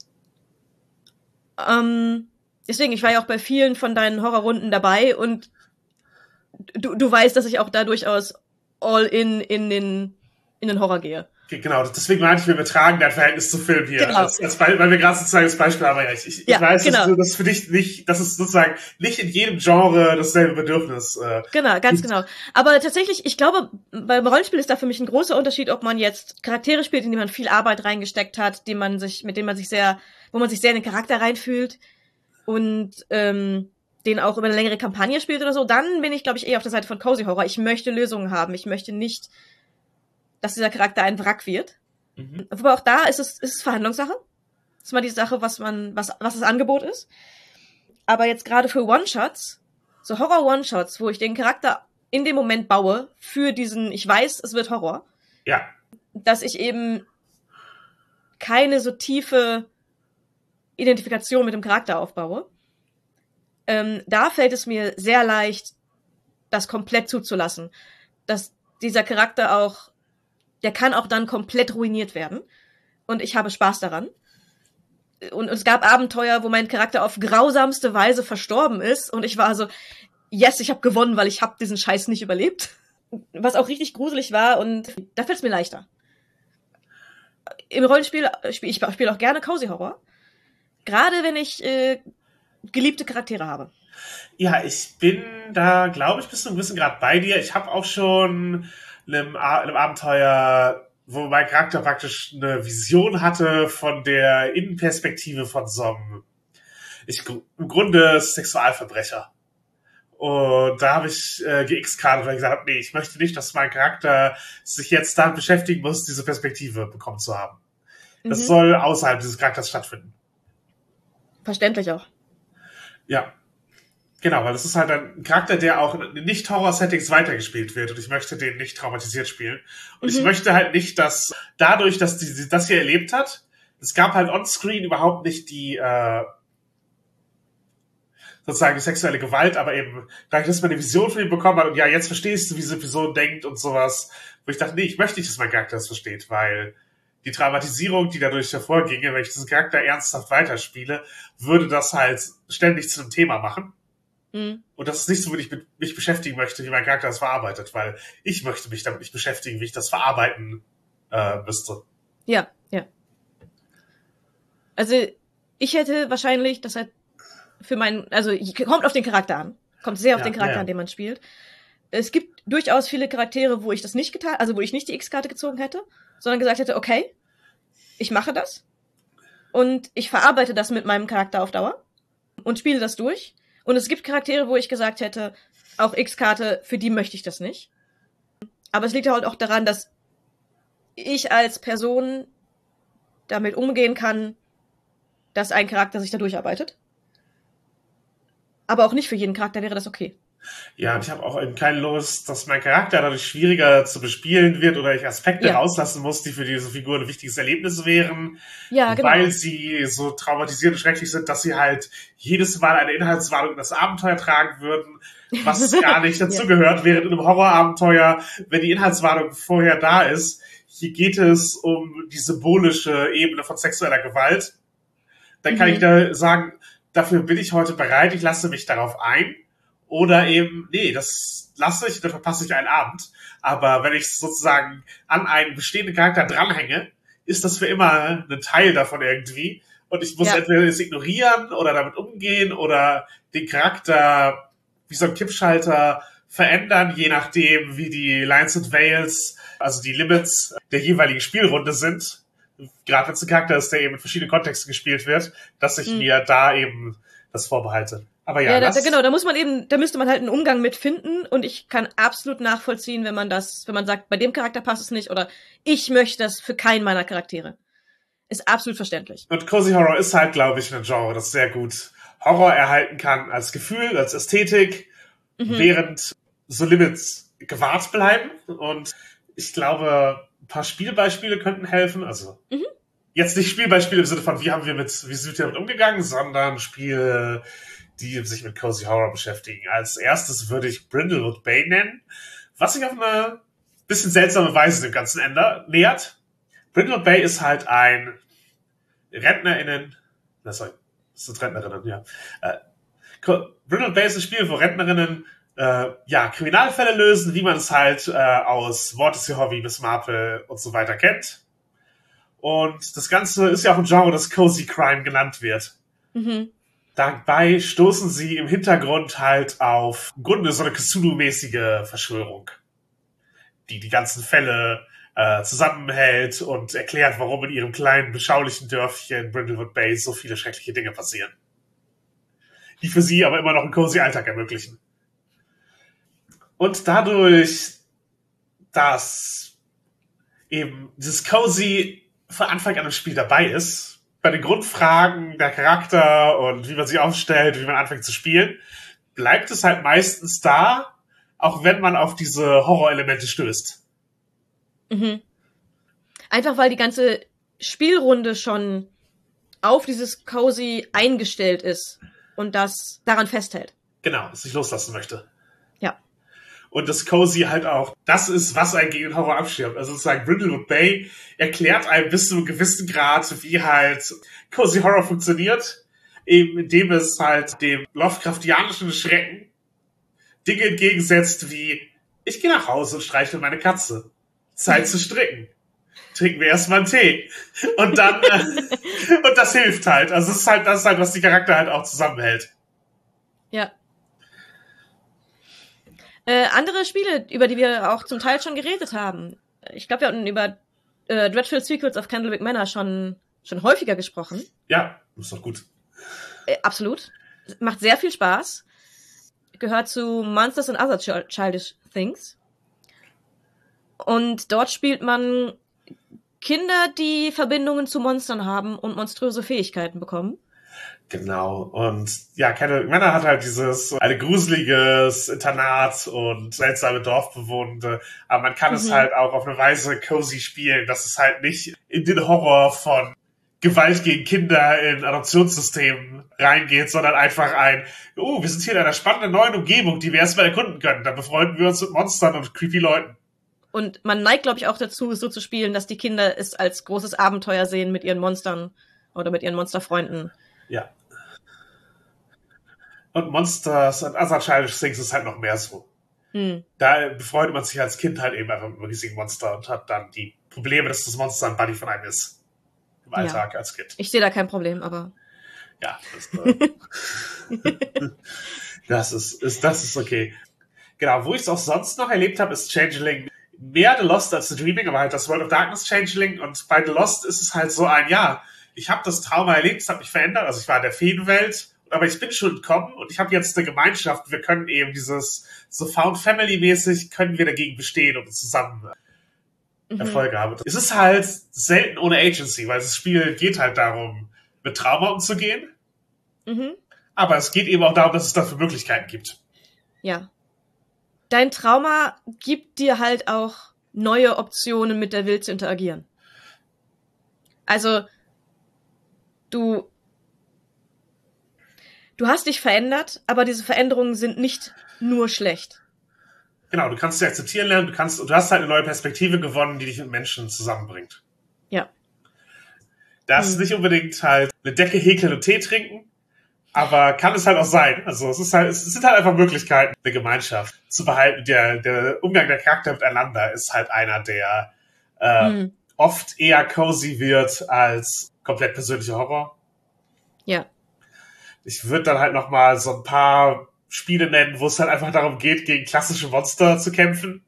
Ähm, deswegen, ich war ja auch bei vielen von deinen Horrorrunden dabei und du, du weißt, dass ich auch da durchaus all in in den, in den Horror gehe. Genau, deswegen meinte ich, wir übertragen dein Verhältnis zu Film hier. Genau. Als, als, weil wir gerade sozusagen das Beispiel haben. Ich, ich, ja, ich weiß, genau. dass das für dich nicht, das ist sozusagen nicht in jedem Genre dasselbe Bedürfnis. Äh, genau, ganz gibt. genau. Aber tatsächlich, ich glaube, beim Rollenspiel ist da für mich ein großer Unterschied, ob man jetzt Charaktere spielt, in die man viel Arbeit reingesteckt hat, die man sich, mit denen man sich sehr, wo man sich sehr in den Charakter reinfühlt und ähm, den auch über eine längere Kampagne spielt oder so, dann bin ich, glaube ich, eher auf der Seite von Cozy Horror. Ich möchte Lösungen haben. Ich möchte nicht dass dieser Charakter ein Wrack wird. Mhm. Aber auch da ist es, ist es Verhandlungssache. Das ist mal die Sache, was man, was, was das Angebot ist. Aber jetzt gerade für One-Shots, so Horror-One-Shots, wo ich den Charakter in dem Moment baue für diesen, ich weiß, es wird Horror. Ja. Dass ich eben keine so tiefe Identifikation mit dem Charakter aufbaue. Ähm, da fällt es mir sehr leicht, das komplett zuzulassen. Dass dieser Charakter auch der kann auch dann komplett ruiniert werden. Und ich habe Spaß daran. Und es gab Abenteuer, wo mein Charakter auf grausamste Weise verstorben ist. Und ich war so, yes, ich habe gewonnen, weil ich habe diesen Scheiß nicht überlebt. Was auch richtig gruselig war. Und da fällt es mir leichter. Im Rollenspiel spiele ich spiele auch gerne Cozy Horror. Gerade wenn ich äh, geliebte Charaktere habe. Ja, ich bin da, glaube ich, bis zu einem gewissen Grad bei dir. Ich habe auch schon einem, einem Abenteuer, wo mein Charakter praktisch eine Vision hatte von der Innenperspektive von so einem, ich, im Grunde Sexualverbrecher. Und da habe ich äh, gx-kartet, weil ich gesagt habe, nee, ich möchte nicht, dass mein Charakter sich jetzt damit beschäftigen muss, diese Perspektive bekommen zu haben. Das mhm. soll außerhalb dieses Charakters stattfinden. Verständlich auch. Ja. Genau, weil das ist halt ein Charakter, der auch in Nicht-Horror-Settings weitergespielt wird und ich möchte den nicht traumatisiert spielen. Und mhm. ich möchte halt nicht, dass dadurch, dass die, das hier erlebt hat, es gab halt on-screen überhaupt nicht die äh, sozusagen die sexuelle Gewalt, aber eben dadurch, dass man eine Vision von ihm bekommen hat und ja, jetzt verstehst du, wie diese Person denkt und sowas, wo ich dachte, nee, ich möchte nicht, dass mein Charakter das versteht, weil die Traumatisierung, die dadurch hervorginge, wenn ich diesen Charakter ernsthaft weiterspiele, würde das halt ständig zu einem Thema machen. Mhm. Und das ist nicht so, wie ich mich beschäftigen möchte, wie mein Charakter das verarbeitet, weil ich möchte mich damit nicht beschäftigen, wie ich das verarbeiten äh, müsste. Ja, ja. Also ich hätte wahrscheinlich, das halt für meinen, also kommt auf den Charakter an, kommt sehr auf ja, den Charakter ja. an, den man spielt. Es gibt durchaus viele Charaktere, wo ich das nicht getan, also wo ich nicht die X-Karte gezogen hätte, sondern gesagt hätte, okay, ich mache das und ich verarbeite das mit meinem Charakter auf Dauer und spiele das durch und es gibt Charaktere, wo ich gesagt hätte, auch X-Karte, für die möchte ich das nicht. Aber es liegt halt auch daran, dass ich als Person damit umgehen kann, dass ein Charakter sich da durcharbeitet. Aber auch nicht für jeden Charakter wäre das okay. Ja, und ich habe auch eben keine Lust, dass mein Charakter dadurch schwieriger zu bespielen wird oder ich Aspekte ja. rauslassen muss, die für diese Figur ein wichtiges Erlebnis wären. Ja, genau. Weil sie so traumatisierend und schrecklich sind, dass sie halt jedes Mal eine Inhaltswarnung in das Abenteuer tragen würden, was gar nicht dazugehört, ja. während in einem Horrorabenteuer, wenn die Inhaltswarnung vorher da ist, hier geht es um die symbolische Ebene von sexueller Gewalt. Dann kann mhm. ich da sagen, dafür bin ich heute bereit, ich lasse mich darauf ein oder eben, nee, das lasse ich, dann verpasse ich einen Abend. Aber wenn ich sozusagen an einen bestehenden Charakter dranhänge, ist das für immer ein Teil davon irgendwie. Und ich muss ja. entweder es ignorieren oder damit umgehen oder den Charakter wie so ein Kippschalter verändern, je nachdem, wie die Lines and Veils, also die Limits der jeweiligen Spielrunde sind. Gerade wenn es ein Charakter ist, der eben in verschiedenen Kontexten gespielt wird, dass ich mhm. mir da eben das vorbehalte. Aber ja, ja da, genau, da muss man eben, da müsste man halt einen Umgang mit finden und ich kann absolut nachvollziehen, wenn man das, wenn man sagt, bei dem Charakter passt es nicht oder ich möchte das für keinen meiner Charaktere. Ist absolut verständlich. Und Cozy Horror ist halt, glaube ich, ein Genre, das sehr gut Horror erhalten kann als Gefühl, als Ästhetik, mhm. während so Limits gewahrt bleiben. Und ich glaube, ein paar Spielbeispiele könnten helfen. Also mhm. jetzt nicht Spielbeispiele im Sinne von, wie haben wir mit, wie sind wir damit umgegangen, sondern Spiele, die sich mit Cozy Horror beschäftigen. Als erstes würde ich Brindlewood Bay nennen, was sich auf eine bisschen seltsame Weise dem Ganzen ändert, nähert. Brindlewood Bay ist halt ein RentnerInnen, na sorry, das sind Rentnerinnen, ja. Äh, Brindlewood Bay ist ein Spiel, wo Rentnerinnen äh, ja, Kriminalfälle lösen, wie man es halt äh, aus Mortis Hobby, Miss Marple und so weiter kennt. Und das Ganze ist ja auch ein Genre, das Cozy Crime genannt wird. Mhm. Dabei stoßen sie im Hintergrund halt auf im Grunde so eine Cthulhu-mäßige Verschwörung, die die ganzen Fälle äh, zusammenhält und erklärt, warum in ihrem kleinen, beschaulichen Dörfchen Brindlewood Bay so viele schreckliche Dinge passieren. Die für sie aber immer noch einen cozy Alltag ermöglichen. Und dadurch, dass eben dieses cozy von Anfang an im Spiel dabei ist, bei den Grundfragen der Charakter und wie man sie aufstellt, wie man anfängt zu spielen, bleibt es halt meistens da, auch wenn man auf diese Horrorelemente stößt. Mhm. Einfach weil die ganze Spielrunde schon auf dieses Cozy eingestellt ist und das daran festhält. Genau, dass ich loslassen möchte und das Cozy halt auch das ist, was einen gegen den Horror abschirmt. Also sozusagen Brindlewood Bay erklärt einem bis zu einem gewissen Grad, wie halt Cozy Horror funktioniert, eben indem es halt dem Lovecraftianischen Schrecken Dinge entgegensetzt wie ich gehe nach Hause und streichle meine Katze. Zeit zu stricken. Trinken wir erstmal einen Tee. Und dann, äh, und das hilft halt. Also es ist halt, das ist halt, was die Charakter halt auch zusammenhält. Ja, äh, andere Spiele, über die wir auch zum Teil schon geredet haben. Ich glaube, wir hatten über äh, Dreadful Secrets of Candlewick Manor schon, schon häufiger gesprochen. Ja, ist doch gut. Äh, absolut. Macht sehr viel Spaß. Gehört zu Monsters and Other Ch Childish Things. Und dort spielt man Kinder, die Verbindungen zu Monstern haben und monströse Fähigkeiten bekommen. Genau. Und ja, keine Männer hat halt dieses ein gruseliges Internat und seltsame Dorfbewohnende. Aber man kann mhm. es halt auch auf eine Weise cozy spielen, dass es halt nicht in den Horror von Gewalt gegen Kinder in Adoptionssystemen reingeht, sondern einfach ein, oh, wir sind hier in einer spannenden neuen Umgebung, die wir erstmal erkunden können. Da befreunden wir uns mit Monstern und creepy Leuten. Und man neigt, glaube ich, auch dazu, so zu spielen, dass die Kinder es als großes Abenteuer sehen mit ihren Monstern oder mit ihren Monsterfreunden. Ja. Und Monsters und Other Childish Things ist halt noch mehr so. Hm. Da befreundet man sich als Kind halt eben einfach mit einem riesigen Monster und hat dann die Probleme, dass das Monster ein Buddy von einem ist. Im Alltag ja. als Kind. Ich sehe da kein Problem, aber. Ja, das, äh, das ist, ist, das ist okay. Genau, wo ich es auch sonst noch erlebt habe, ist Changeling mehr The Lost als The Dreaming, aber halt das World of Darkness Changeling. Und bei The Lost ist es halt so ein, ja, ich habe das Trauma erlebt, es hat mich verändert. Also ich war in der Feenwelt, aber ich bin schon gekommen und ich habe jetzt eine Gemeinschaft. Wir können eben dieses so Found Family mäßig können wir dagegen bestehen und zusammen mhm. Erfolge haben. Es ist halt selten ohne Agency, weil das Spiel geht halt darum, mit Trauma umzugehen. Mhm. Aber es geht eben auch darum, dass es dafür Möglichkeiten gibt. Ja. Dein Trauma gibt dir halt auch neue Optionen, mit der Welt zu interagieren. Also, du, du hast dich verändert, aber diese Veränderungen sind nicht nur schlecht. Genau, du kannst sie akzeptieren lernen, du kannst, du hast halt eine neue Perspektive gewonnen, die dich mit Menschen zusammenbringt. Ja. Das hm. nicht unbedingt halt eine Decke häkeln und Tee trinken, aber kann es halt auch sein. Also es ist halt, es sind halt einfach Möglichkeiten, eine Gemeinschaft zu behalten. Der, der Umgang der Charakter miteinander ist halt einer, der äh, hm. oft eher cozy wird als komplett persönlicher Horror. Ja. Ich würde dann halt noch mal so ein paar Spiele nennen, wo es halt einfach darum geht, gegen klassische Monster zu kämpfen.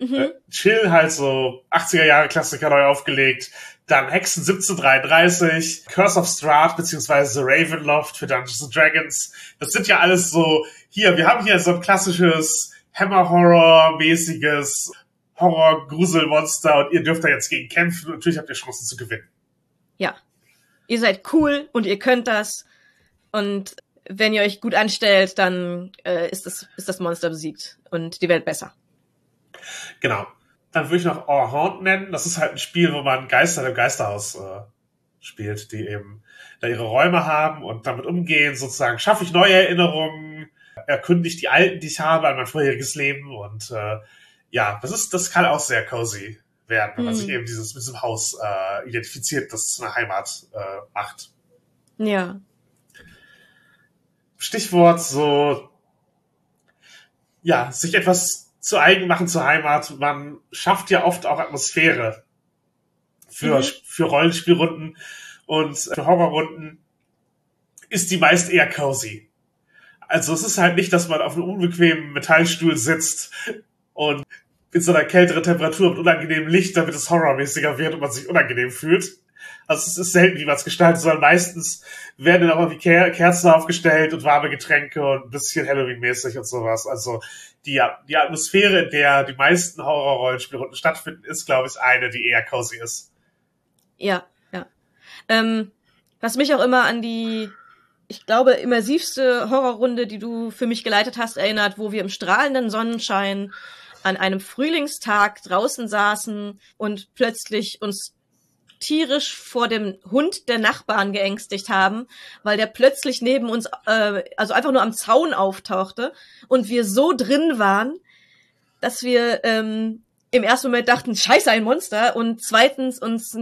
Mhm. Äh, Chill halt so 80er Jahre Klassiker neu aufgelegt. Dann Hexen 1733, Curse of Strahd beziehungsweise Ravenloft für Dungeons and Dragons. Das sind ja alles so, hier, wir haben hier so ein klassisches Hammer-Horror-mäßiges Horror-Gruselmonster und ihr dürft da jetzt gegen kämpfen und natürlich habt ihr Chancen zu gewinnen. Ja. Ihr seid cool und ihr könnt das und wenn ihr euch gut anstellt, dann äh, ist, das, ist das Monster besiegt und die Welt besser. Genau. Dann würde ich noch Our Haunt nennen. Das ist halt ein Spiel, wo man Geister im Geisterhaus äh, spielt, die eben da ihre Räume haben und damit umgehen. Sozusagen schaffe ich neue Erinnerungen, erkunde ich die alten, die ich habe, an mein vorheriges Leben. Und äh, ja, das ist, das kann auch sehr cozy werden, wenn man sich hm. eben dieses mit diesem Haus äh, identifiziert, das eine Heimat äh, macht. Ja. Stichwort so, ja, sich etwas zu eigen machen zur Heimat. Man schafft ja oft auch Atmosphäre für, mhm. für Rollenspielrunden und für Horrorrunden ist die meist eher cozy. Also es ist halt nicht, dass man auf einem unbequemen Metallstuhl sitzt und in so einer kälteren Temperatur mit unangenehmem Licht, damit es horrormäßiger wird und man sich unangenehm fühlt. Also es ist selten, wie man es gestalten soll. Meistens werden dann auch wie Kerzen aufgestellt und warme Getränke und ein bisschen Halloween-mäßig und sowas. Also die, die Atmosphäre, in der die meisten Horror-Rollenspielrunden stattfinden, ist, glaube ich, eine, die eher cozy ist. Ja, ja. Ähm, was mich auch immer an die, ich glaube, immersivste Horrorrunde, die du für mich geleitet hast, erinnert, wo wir im strahlenden Sonnenschein an einem Frühlingstag draußen saßen und plötzlich uns tierisch vor dem Hund der Nachbarn geängstigt haben, weil der plötzlich neben uns, äh, also einfach nur am Zaun auftauchte und wir so drin waren, dass wir ähm, im ersten Moment dachten, scheiße, ein Monster und zweitens uns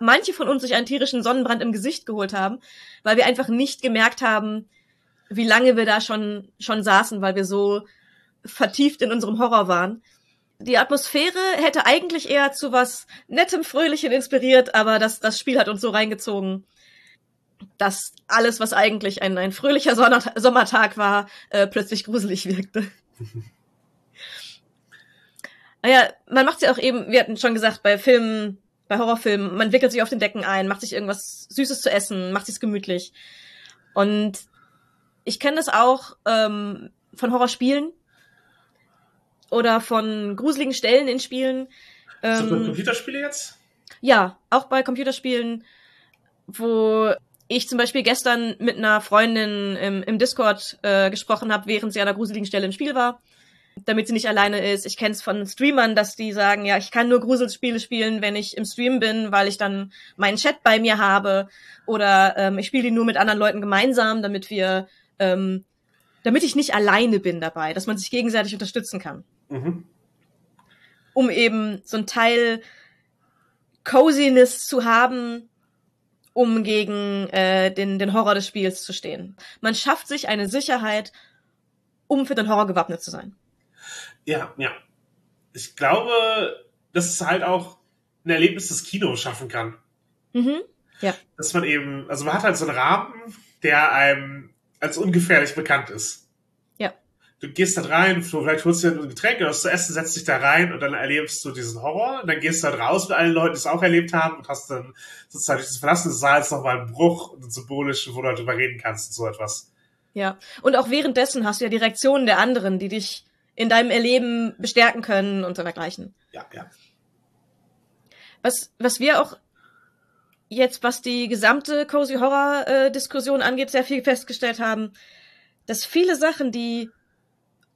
manche von uns sich einen tierischen Sonnenbrand im Gesicht geholt haben, weil wir einfach nicht gemerkt haben, wie lange wir da schon schon saßen, weil wir so vertieft in unserem Horror waren die Atmosphäre hätte eigentlich eher zu was Nettem, Fröhlichem inspiriert, aber das, das Spiel hat uns so reingezogen, dass alles, was eigentlich ein, ein fröhlicher Sommertag war, äh, plötzlich gruselig wirkte. naja, man macht ja auch eben, wir hatten schon gesagt, bei Filmen, bei Horrorfilmen, man wickelt sich auf den Decken ein, macht sich irgendwas Süßes zu essen, macht sich's gemütlich. Und ich kenne das auch ähm, von Horrorspielen oder von gruseligen Stellen in Spielen. Ähm, Sind das Computerspiele jetzt? Ja, auch bei Computerspielen, wo ich zum Beispiel gestern mit einer Freundin im, im Discord äh, gesprochen habe, während sie an einer gruseligen Stelle im Spiel war, damit sie nicht alleine ist. Ich kenne es von Streamern, dass die sagen, ja, ich kann nur Gruselspiele spielen, wenn ich im Stream bin, weil ich dann meinen Chat bei mir habe. Oder ähm, ich spiele die nur mit anderen Leuten gemeinsam, damit wir, ähm, damit ich nicht alleine bin dabei, dass man sich gegenseitig unterstützen kann. Mhm. Um eben so ein Teil Coziness zu haben, um gegen äh, den, den Horror des Spiels zu stehen. Man schafft sich eine Sicherheit, um für den Horror gewappnet zu sein. Ja, ja. Ich glaube, dass es halt auch ein Erlebnis des Kinos schaffen kann. Mhm. Ja. Dass man eben, also man hat halt so einen Rahmen, der einem als ungefährlich bekannt ist du gehst da rein, vielleicht holst du dir ein Getränk oder was zu essen, setzt dich da rein und dann erlebst du diesen Horror und dann gehst du da raus mit allen Leuten, die es auch erlebt haben und hast dann sozusagen durch das Verlassen des Saals nochmal einen Bruch, einen symbolischen, wo du darüber reden kannst und so etwas. Ja, und auch währenddessen hast du ja die Reaktionen der anderen, die dich in deinem Erleben bestärken können und so dergleichen. Ja, ja. Was, was wir auch jetzt, was die gesamte Cozy Horror äh, Diskussion angeht, sehr viel festgestellt haben, dass viele Sachen, die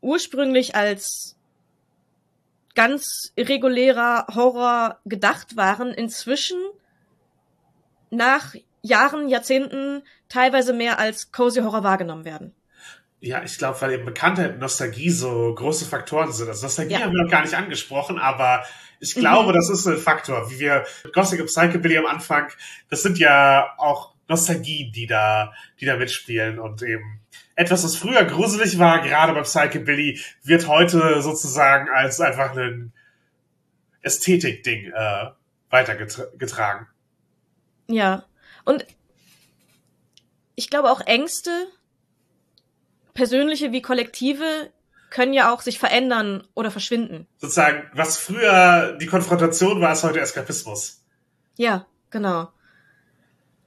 ursprünglich als ganz irregulärer Horror gedacht waren, inzwischen nach Jahren, Jahrzehnten teilweise mehr als Cozy Horror wahrgenommen werden. Ja, ich glaube, weil eben Bekanntheit und Nostalgie so große Faktoren sind. Also Nostalgie ja. haben wir noch gar nicht angesprochen, aber ich glaube, mhm. das ist ein Faktor. Wie wir Gothic und Psychobilly am Anfang, das sind ja auch Nostalgien, die da, die da mitspielen und eben etwas, was früher gruselig war, gerade bei Psychobilly, wird heute sozusagen als einfach ein Ästhetik-Ding äh, weitergetragen. Ja, und ich glaube auch Ängste persönliche wie kollektive können ja auch sich verändern oder verschwinden. Sozusagen, was früher die Konfrontation war, ist heute Eskapismus. Ja, genau.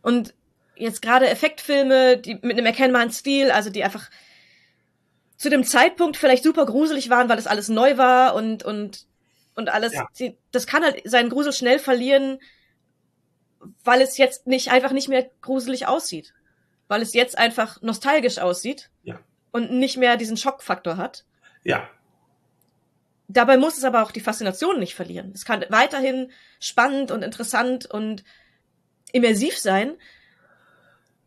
Und jetzt gerade Effektfilme, die mit einem erkennbaren Stil, also die einfach zu dem Zeitpunkt vielleicht super gruselig waren, weil es alles neu war und und und alles, ja. die, das kann halt seinen Grusel schnell verlieren, weil es jetzt nicht einfach nicht mehr gruselig aussieht, weil es jetzt einfach nostalgisch aussieht. Ja und nicht mehr diesen Schockfaktor hat. Ja. Dabei muss es aber auch die Faszination nicht verlieren. Es kann weiterhin spannend und interessant und immersiv sein,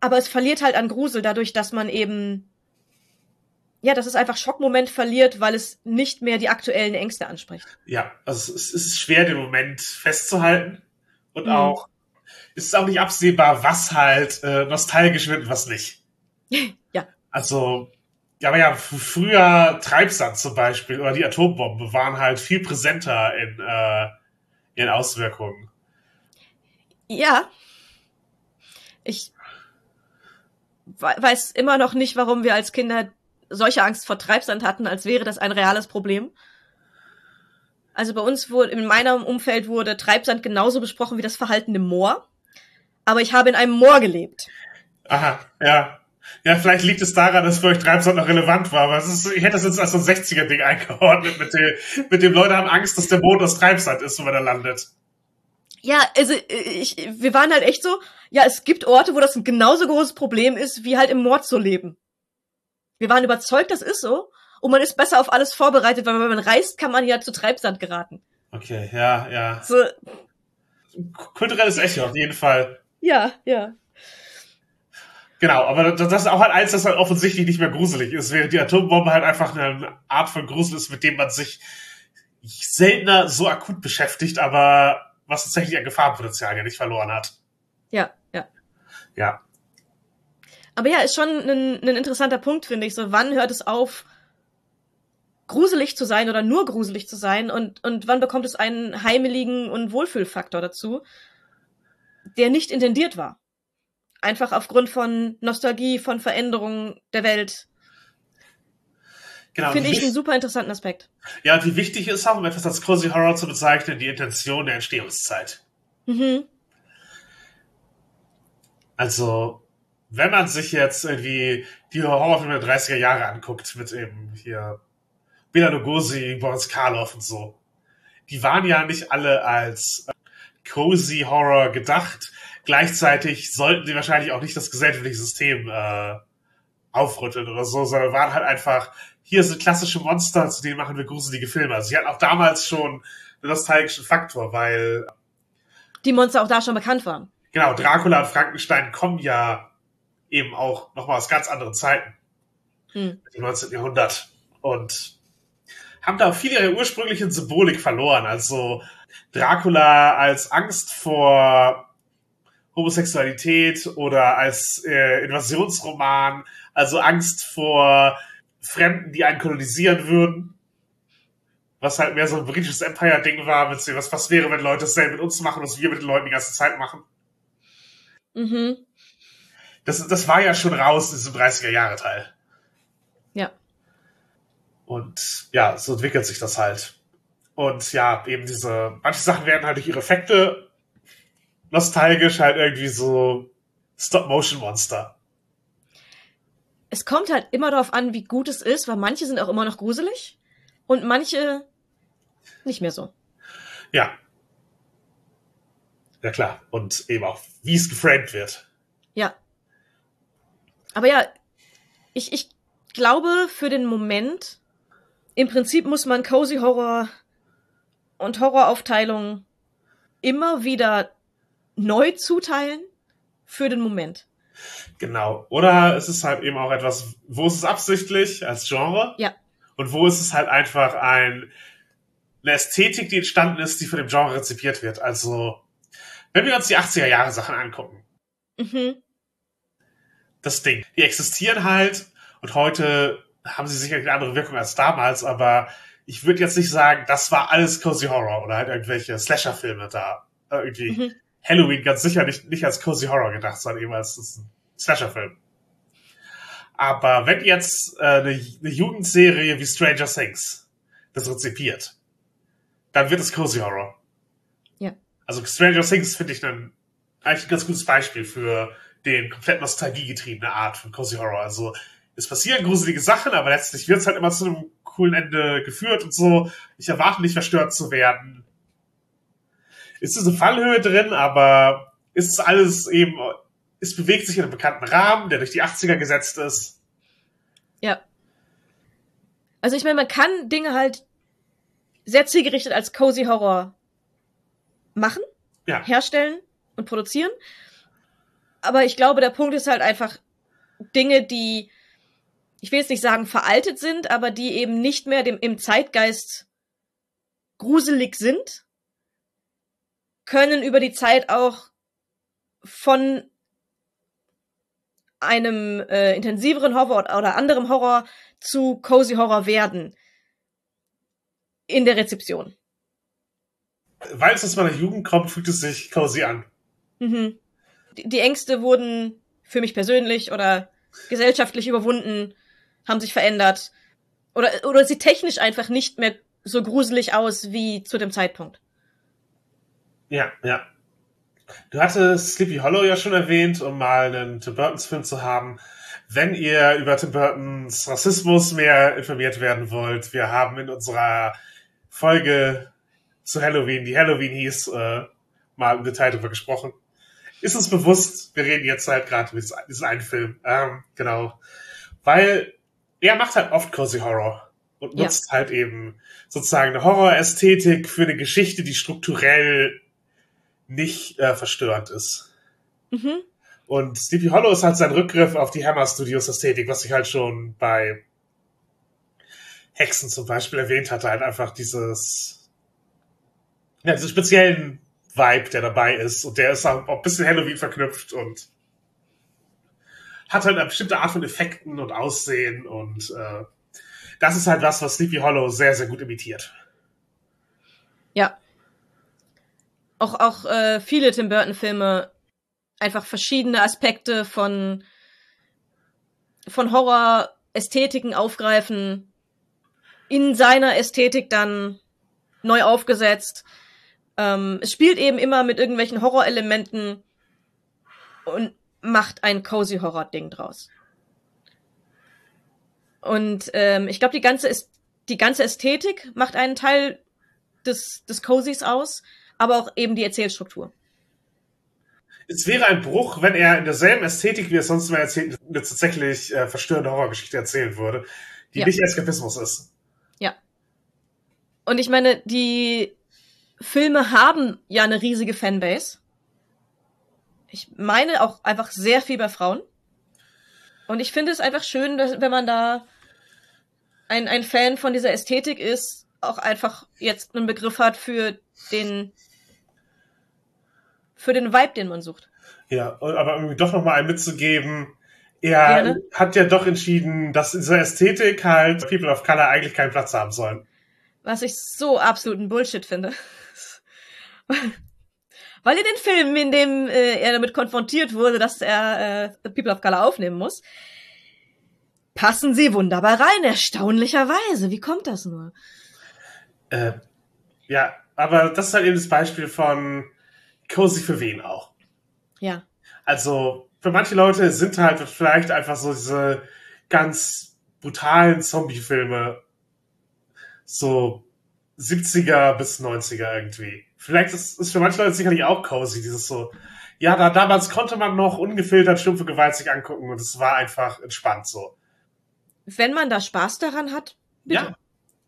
aber es verliert halt an Grusel dadurch, dass man eben ja, dass es einfach Schockmoment verliert, weil es nicht mehr die aktuellen Ängste anspricht. Ja, also es ist schwer, den Moment festzuhalten und mhm. auch es ist auch nicht absehbar, was halt äh, nostalgisch wird und was nicht. ja. Also ja, aber ja, früher Treibsand zum Beispiel oder die Atombombe waren halt viel präsenter in äh, ihren Auswirkungen. Ja. Ich weiß immer noch nicht, warum wir als Kinder solche Angst vor Treibsand hatten, als wäre das ein reales Problem. Also bei uns wurde, in meinem Umfeld wurde Treibsand genauso besprochen wie das Verhalten im Moor. Aber ich habe in einem Moor gelebt. Aha, ja. Ja, vielleicht liegt es daran, dass für euch Treibsand noch relevant war, aber ist, ich hätte das jetzt als so ein 60er-Ding eingeordnet, mit dem, mit dem Leute haben Angst, dass der Boden aus Treibsand ist, wenn er landet. Ja, also ich, wir waren halt echt so, ja, es gibt Orte, wo das ein genauso großes Problem ist, wie halt im Mord zu leben. Wir waren überzeugt, das ist so. Und man ist besser auf alles vorbereitet, weil wenn man reist, kann man ja zu Treibsand geraten. Okay, ja, ja. So. Kulturelles Echo, auf jeden Fall. Ja, ja. Genau, aber das ist auch halt eins, das halt offensichtlich nicht mehr gruselig ist, während die Atombombe halt einfach eine Art von Grusel ist, mit dem man sich seltener so akut beschäftigt, aber was tatsächlich ein Gefahrenpotenzial ja nicht verloren hat. Ja, ja. Ja. Aber ja, ist schon ein, ein interessanter Punkt, finde ich. So, wann hört es auf, gruselig zu sein oder nur gruselig zu sein und, und wann bekommt es einen heimeligen und Wohlfühlfaktor dazu, der nicht intendiert war? Einfach aufgrund von Nostalgie, von Veränderungen der Welt. Genau, Finde ich einen super interessanten Aspekt. Ja, und wie wichtig ist auch, um etwas als Cozy Horror zu bezeichnen, die Intention der Entstehungszeit. Mhm. Also, wenn man sich jetzt irgendwie die Horrorfilme der 30er Jahre anguckt, mit eben hier Bela Lugosi, Boris Karloff und so, die waren ja nicht alle als äh, Cozy Horror gedacht, Gleichzeitig sollten sie wahrscheinlich auch nicht das gesellschaftliche System äh, aufrütteln oder so, sondern waren halt einfach, hier sind klassische Monster, zu denen machen wir gruselige Filme. Also sie hatten auch damals schon einen nostalgischen Faktor, weil die Monster auch da schon bekannt waren. Genau, Dracula und Frankenstein kommen ja eben auch nochmal aus ganz anderen Zeiten. Hm. Im 19. Jahrhundert. Und haben da viel ihrer ursprünglichen Symbolik verloren. Also Dracula als Angst vor Homosexualität oder als äh, Invasionsroman, also Angst vor Fremden, die einen kolonisieren würden. Was halt mehr so ein britisches Empire-Ding war, mit was, was wäre, wenn Leute dasselbe mit uns machen, was wir mit den Leuten die ganze Zeit machen. Mhm. Das, das war ja schon raus in diesem 30er-Jahre-Teil. Ja. Und ja, so entwickelt sich das halt. Und ja, eben diese, manche Sachen werden halt durch ihre Effekte nostalgisch halt irgendwie so Stop-Motion-Monster. Es kommt halt immer darauf an, wie gut es ist, weil manche sind auch immer noch gruselig und manche nicht mehr so. Ja. Ja klar. Und eben auch, wie es geframed wird. Ja. Aber ja, ich, ich glaube, für den Moment, im Prinzip muss man Cozy Horror und Horroraufteilung immer wieder neu zuteilen für den Moment. Genau. Oder es ist halt eben auch etwas, wo ist es absichtlich als Genre? Ja. Und wo ist es halt einfach ein, eine Ästhetik, die entstanden ist, die von dem Genre rezipiert wird. Also, wenn wir uns die 80er Jahre Sachen angucken. Mhm. Das Ding. Die existieren halt und heute haben sie sicherlich eine andere Wirkung als damals, aber ich würde jetzt nicht sagen, das war alles Cozy Horror oder halt irgendwelche Slasher-Filme da. Irgendwie. Mhm. Halloween ganz sicher nicht, nicht als Cozy Horror gedacht, sondern eben als Slasher-Film. Aber wenn jetzt äh, eine, eine Jugendserie wie Stranger Things das rezipiert, dann wird es Cozy Horror. Ja. Also Stranger Things finde ich dann eigentlich ein ganz gutes Beispiel für den komplett nostalgiegetriebene Art von Cozy Horror. Also es passieren gruselige Sachen, aber letztlich wird es halt immer zu einem coolen Ende geführt und so. Ich erwarte nicht verstört zu werden. Ist eine Fallhöhe drin, aber ist alles eben, es bewegt sich in einem bekannten Rahmen, der durch die 80er gesetzt ist. Ja. Also ich meine, man kann Dinge halt sehr zielgerichtet als Cozy Horror machen, ja. herstellen und produzieren. Aber ich glaube, der Punkt ist halt einfach Dinge, die, ich will jetzt nicht sagen veraltet sind, aber die eben nicht mehr dem, im Zeitgeist gruselig sind, können über die Zeit auch von einem äh, intensiveren Horror oder anderem Horror zu Cozy Horror werden in der Rezeption. Weil es aus meiner Jugend kommt, fühlt es sich cozy an. Mhm. Die, die Ängste wurden für mich persönlich oder gesellschaftlich überwunden, haben sich verändert. Oder, oder sie technisch einfach nicht mehr so gruselig aus wie zu dem Zeitpunkt. Ja, ja. Du hattest Sleepy Hollow ja schon erwähnt, um mal einen Tim Burtons Film zu haben. Wenn ihr über Tim Burtons Rassismus mehr informiert werden wollt, wir haben in unserer Folge zu Halloween, die Halloween hieß, äh, mal im Detail darüber gesprochen. Ist uns bewusst, wir reden jetzt halt gerade über diesen einen Film. Ähm, genau. Weil er macht halt oft Cozy Horror und nutzt ja. halt eben sozusagen eine Horrorästhetik für eine Geschichte, die strukturell nicht äh, verstörend ist. Mhm. Und Sleepy Hollow ist halt sein Rückgriff auf die Hammer Studios Ästhetik, was ich halt schon bei Hexen zum Beispiel erwähnt hatte, halt einfach dieses, ja, diesen speziellen Vibe, der dabei ist. Und der ist auch ein bisschen Halloween verknüpft und hat halt eine bestimmte Art von Effekten und Aussehen und äh, das ist halt was, was Sleepy Hollow sehr, sehr gut imitiert. Ja. Auch, auch äh, viele Tim Burton-Filme einfach verschiedene Aspekte von, von Horror-Ästhetiken aufgreifen, in seiner Ästhetik dann neu aufgesetzt. Ähm, es spielt eben immer mit irgendwelchen Horrorelementen und macht ein cozy Horror-Ding draus. Und ähm, ich glaube, die ganze die ganze Ästhetik macht einen Teil des des Cozys aus, aber auch eben die Erzählstruktur. Es wäre ein Bruch, wenn er in derselben Ästhetik, wie er sonst mal erzählt, eine tatsächlich äh, verstörende Horrorgeschichte erzählen würde, die ja. nicht Eskapismus ist. Und ich meine, die Filme haben ja eine riesige Fanbase. Ich meine auch einfach sehr viel bei Frauen. Und ich finde es einfach schön, dass, wenn man da ein, ein Fan von dieser Ästhetik ist, auch einfach jetzt einen Begriff hat für den für den Vibe, den man sucht. Ja, aber irgendwie doch nochmal einen mitzugeben. Er Gerne. hat ja doch entschieden, dass in dieser Ästhetik halt People of Color eigentlich keinen Platz haben sollen. Was ich so absoluten Bullshit finde. Weil in den Filmen, in dem äh, er damit konfrontiert wurde, dass er äh, People of Color aufnehmen muss, passen sie wunderbar rein, erstaunlicherweise. Wie kommt das nur? Äh, ja, aber das ist halt eben das Beispiel von Cozy für wen auch. Ja. Also, für manche Leute sind halt vielleicht einfach so diese ganz brutalen Zombie-Filme so 70er bis 90er irgendwie. vielleicht ist es für manche Leute sicherlich auch cozy, dieses so, ja, da damals konnte man noch ungefiltert stumpfe Gewalt sich angucken und es war einfach entspannt so. Wenn man da Spaß daran hat, bitte. Ja,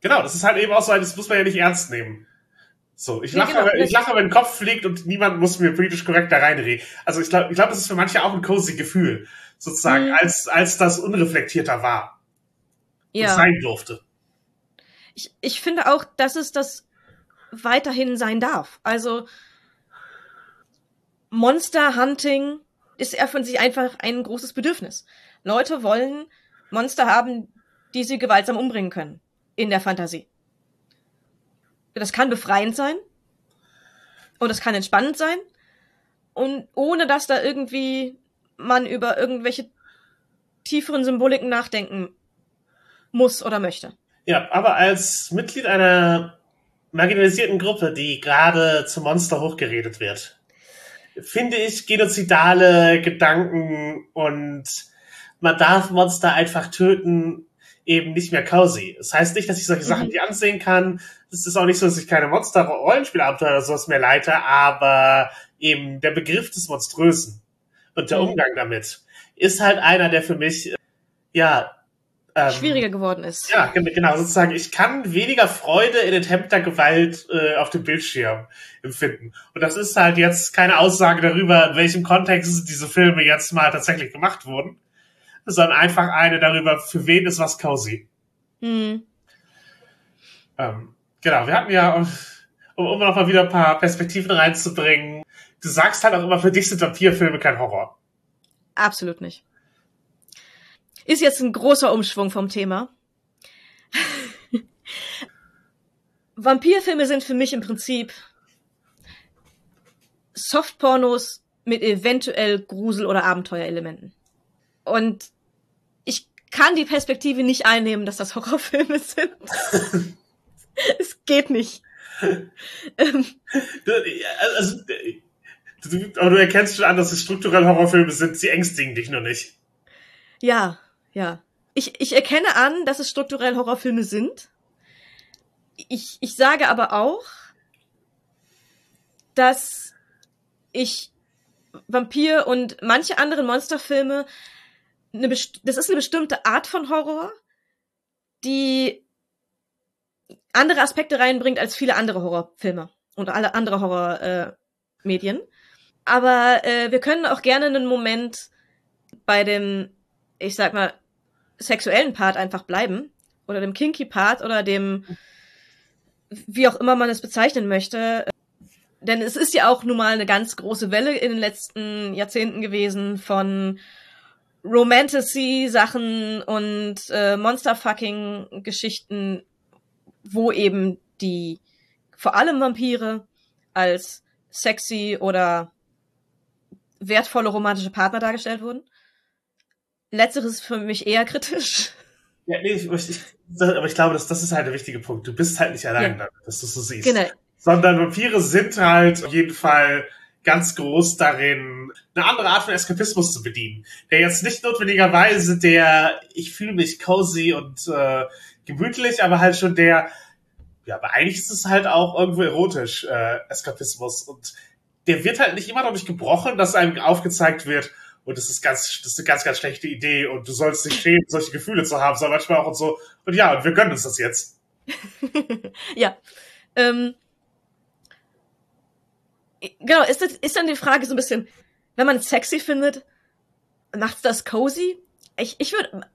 genau, das ist halt eben auch so, das muss man ja nicht ernst nehmen. So, ich lache, genau. ich lache, wenn Kopf fliegt und niemand muss mir politisch korrekt da reinreden. Also ich glaube, ich glaube, das ist für manche auch ein cozy Gefühl, sozusagen, Mhm. als, als das unreflektierter war und ja. sein durfte. Ich, ich finde auch, dass es das weiterhin sein darf. Also Monster Hunting ist ja von sich einfach ein großes Bedürfnis. Leute wollen Monster haben, die sie gewaltsam umbringen können. In der Fantasie. Das kann befreiend sein. Und das kann entspannend sein. Und ohne dass da irgendwie man über irgendwelche tieferen Symboliken nachdenken muss oder möchte. Ja, aber als Mitglied einer marginalisierten Gruppe, die gerade zum Monster hochgeredet wird, finde ich genozidale Gedanken und man darf Monster einfach töten eben nicht mehr cozy. Das heißt nicht, dass ich solche Sachen Mhm. nicht ansehen kann. Es ist auch nicht so, dass ich keine Monster-Rollenspielabenteuer oder sowas mehr leite, aber eben der Begriff des Monströsen und der Mhm. Umgang damit ist halt einer, der für mich, äh, ja, ähm, Schwieriger geworden ist. ja, gen- genau, sozusagen, ich kann weniger Freude in enthemmter Gewalt äh, auf dem Bildschirm empfinden. Und das ist halt jetzt keine Aussage darüber, in welchem Kontext diese Filme jetzt mal tatsächlich gemacht wurden, sondern einfach eine darüber, für wen ist was cozy. Hm. Ähm, genau, wir hatten ja, um, um noch mal wieder ein paar Perspektiven reinzubringen, du sagst halt auch immer, für dich sind Vampirfilme kein Horror. Absolut nicht. Ist jetzt ein großer Umschwung vom Thema. Vampirfilme sind für mich im Prinzip Softpornos mit eventuell Grusel- oder Abenteuerelementen. Und ich kann die Perspektive nicht einnehmen, dass das Horrorfilme sind. es geht nicht. Ähm, also, du, aber du erkennst schon an, dass es strukturell Horrorfilme sind, sie ängstigen dich nur nicht. Ja, ja. Ich, ich erkenne an, dass es strukturell Horrorfilme sind. Ich, ich sage aber auch, dass ich Vampir und manche andere Monsterfilme, eine das ist eine bestimmte Art von Horror, die andere Aspekte reinbringt als viele andere Horrorfilme und alle andere Horrormedien. Äh, aber äh, wir können auch gerne einen Moment bei dem, ich sag mal, sexuellen Part einfach bleiben. Oder dem kinky Part oder dem, wie auch immer man es bezeichnen möchte. Denn es ist ja auch nun mal eine ganz große Welle in den letzten Jahrzehnten gewesen von Romantasy-Sachen und äh, Monsterfucking-Geschichten, wo eben die vor allem Vampire als sexy oder wertvolle romantische Partner dargestellt wurden. Letzteres ist für mich eher kritisch. Ja, nee, ich, ich, aber ich glaube, das, das ist halt der wichtige Punkt. Du bist halt nicht allein Ja. damit, dass du so siehst. Genau. Sondern Vampire sind halt auf jeden Fall ganz groß darin, eine andere Art von Eskapismus zu bedienen. Der jetzt nicht notwendigerweise der, ich fühle mich cozy und äh, gemütlich, aber halt schon der, ja, aber eigentlich ist es halt auch irgendwo erotisch, äh, Eskapismus. Und der wird halt nicht immer dadurch gebrochen, dass einem aufgezeigt wird, und das ist ganz, das ist eine ganz, ganz schlechte Idee und du sollst dich schämen, solche Gefühle zu haben, sondern manchmal auch und so, und ja, und wir gönnen uns das jetzt. ja. Ähm, genau, ist, das, ist dann die Frage so ein bisschen, wenn man sexy findet, macht's das cozy? Ich, ich würde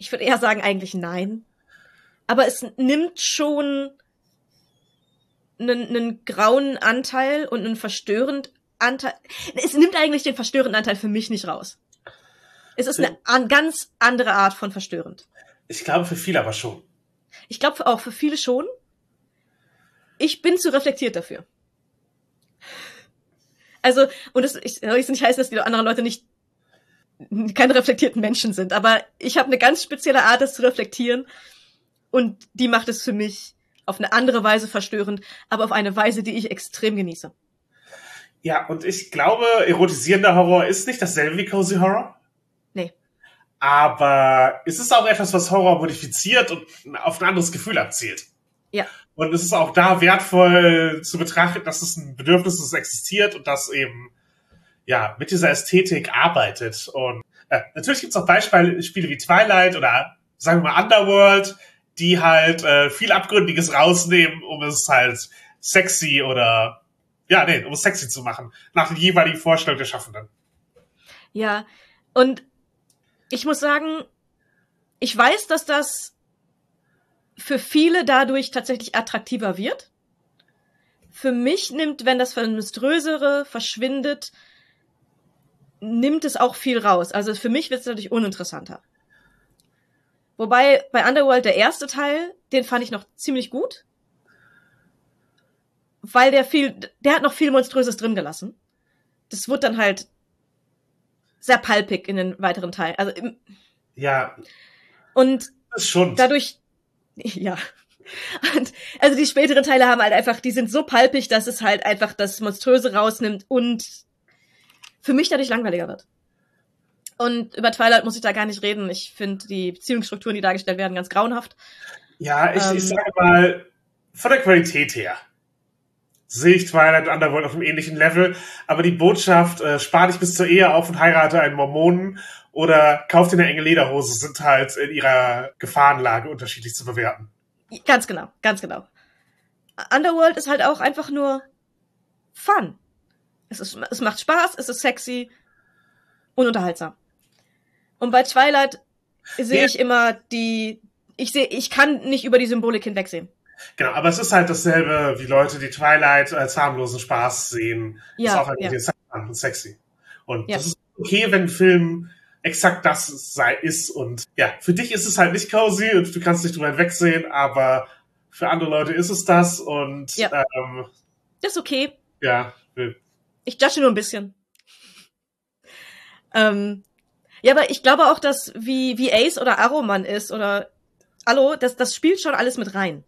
ich würde eher sagen, eigentlich nein. Aber es nimmt schon einen, einen grauen Anteil und einen verstörend Anteil. Es nimmt eigentlich den verstörenden Anteil für mich nicht raus. Es ist eine an, ganz andere Art von verstörend. Ich glaube für viele aber schon. Ich glaube auch für viele schon. Ich bin zu reflektiert dafür. Also, und es ich, soll jetzt nicht heißen, dass die anderen Leute nicht keine reflektierten Menschen sind, aber ich habe eine ganz spezielle Art, das zu reflektieren und die macht es für mich auf eine andere Weise verstörend, aber auf eine Weise, die ich extrem genieße. Ja, und ich glaube, erotisierender Horror ist nicht dasselbe wie Cozy Horror. Nee. Aber es ist auch etwas, was Horror modifiziert und auf ein anderes Gefühl abzielt. Ja. Und es ist auch da wertvoll zu betrachten, dass es ein Bedürfnis ist, das existiert und das eben ja mit dieser Ästhetik arbeitet. Und äh, natürlich gibt es auch Beispiele Spiele wie Twilight oder sagen wir mal Underworld, die halt äh, viel Abgründiges rausnehmen, um es halt sexy oder ja, nee, um es sexy zu machen, nach den jeweiligen Vorstellungen der Schaffenden. Ja, und ich muss sagen, ich weiß, dass das für viele dadurch tatsächlich attraktiver wird. Für mich nimmt, wenn das Monströsere verschwindet, nimmt es auch viel raus. Also für mich wird es natürlich uninteressanter. Wobei bei Underworld der erste Teil, den fand ich noch ziemlich gut. Weil der viel, der hat noch viel Monströses drin gelassen. Das wird dann halt sehr palpig in den weiteren Teilen. Also ja. Und schon. dadurch, ja. Und, also die späteren Teile haben halt einfach, die sind so palpig, dass es halt einfach das Monströse rausnimmt und für mich dadurch langweiliger wird. Und über Twilight muss ich da gar nicht reden. Ich finde die Beziehungsstrukturen, die dargestellt werden, ganz grauenhaft. Ja, ich, Ähm. ich sage mal, von der Qualität her sehe ich Twilight Underworld auf einem ähnlichen Level, aber die Botschaft, äh, spar dich bis zur Ehe auf und heirate einen Mormonen oder kauf dir eine enge Lederhose, sind halt in ihrer Gefahrenlage unterschiedlich zu bewerten. Ganz genau, ganz genau. Underworld ist halt auch einfach nur Fun. Es, ist, es macht Spaß, es ist sexy und unterhaltsam. Und bei Twilight sehe Ja. ich immer die, ich sehe, ich kann nicht über die Symbolik hinwegsehen. Genau, aber es ist halt dasselbe, wie Leute, die Twilight als harmlosen Spaß sehen. Ja, ist auch halt ja. interessant und sexy. Und Ja. das ist okay, wenn ein Film exakt das sei, ist. Und ja, für dich ist es halt nicht cozy und du kannst nicht drüber hinwegsehen, aber für andere Leute ist es das. Und Ja. ähm, Das ist okay. ja, Ich judge nur ein bisschen. Ähm, ja, aber ich glaube auch, dass wie, wie Ace oder Arrow man ist oder Hallo, das, das spielt schon alles mit rein.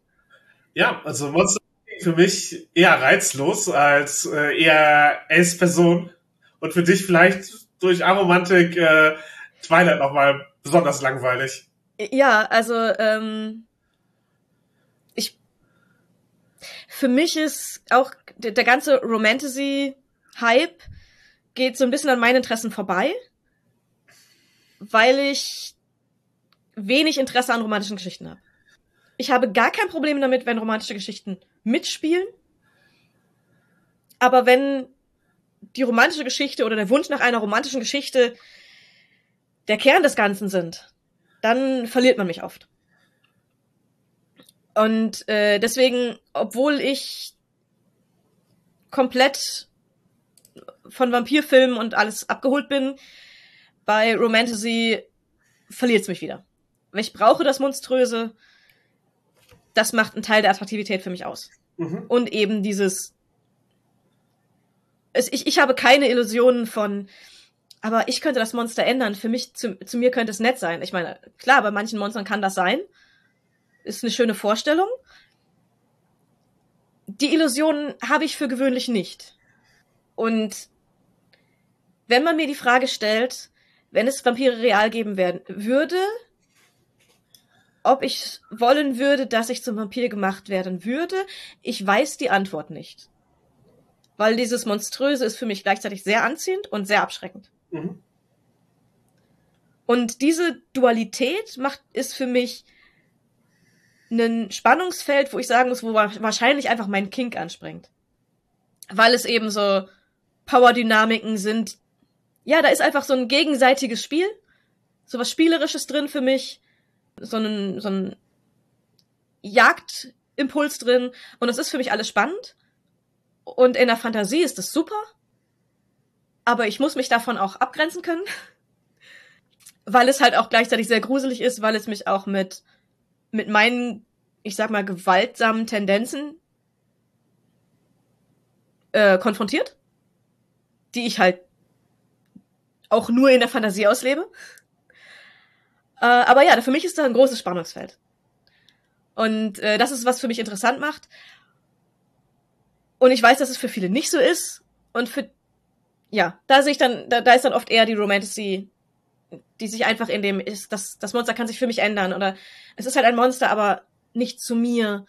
ja, also Monster für mich eher reizlos als äh, eher Ace-Person. Und für dich vielleicht durch Aromantik äh, Twilight nochmal besonders langweilig. Ja, also ähm, ich für mich ist auch der, der ganze Romantasy-Hype geht so ein bisschen an meinen Interessen vorbei, weil ich wenig Interesse an romantischen Geschichten habe. Ich habe gar kein Problem damit, wenn romantische Geschichten mitspielen, aber wenn die romantische Geschichte oder der Wunsch nach einer romantischen Geschichte der Kern des Ganzen sind, dann verliert man mich oft. Und äh, deswegen, obwohl ich komplett von Vampirfilmen und alles abgeholt bin, bei Romantasy verliert es mich wieder. Ich brauche das Monströse. Das macht einen Teil der Attraktivität für mich aus. Mhm. Und eben dieses. Es, ich, ich habe keine Illusionen von, aber ich könnte das Monster ändern. Für mich, zu, zu mir könnte es nett sein. Ich meine, klar, bei manchen Monstern kann das sein. Ist eine schöne Vorstellung. Die Illusionen habe ich für gewöhnlich nicht. Und wenn man mir die Frage stellt, wenn es Vampire real geben werden würde, ob ich wollen würde, dass ich zum Vampir gemacht werden würde, ich weiß die Antwort nicht. Weil dieses Monströse ist für mich gleichzeitig sehr anziehend und sehr abschreckend. Mhm. Und diese Dualität macht, ist für mich ein Spannungsfeld, wo ich sagen muss, wo wa- wahrscheinlich einfach mein Kink anspringt. Weil es eben so Power-Dynamiken sind. Ja, da ist einfach so ein gegenseitiges Spiel. So was Spielerisches drin für mich. So ein, so ein Jagdimpuls drin. Und das ist für mich alles spannend. Und in der Fantasie ist das super. Aber ich muss mich davon auch abgrenzen können. Weil es halt auch gleichzeitig sehr gruselig ist, weil es mich auch mit, mit meinen, ich sag mal, gewaltsamen Tendenzen äh, konfrontiert. Die ich halt auch nur in der Fantasie auslebe. Äh, aber ja, für mich ist da ein großes Spannungsfeld. Und äh, das ist, was für mich interessant macht. Und ich weiß, dass es für viele nicht so ist. Und für, ja, da sehe ich dann, da, da ist dann oft eher die Romantasy, die sich einfach in dem ist, das, das Monster kann sich für mich ändern. Oder es ist halt ein Monster, aber nicht zu mir.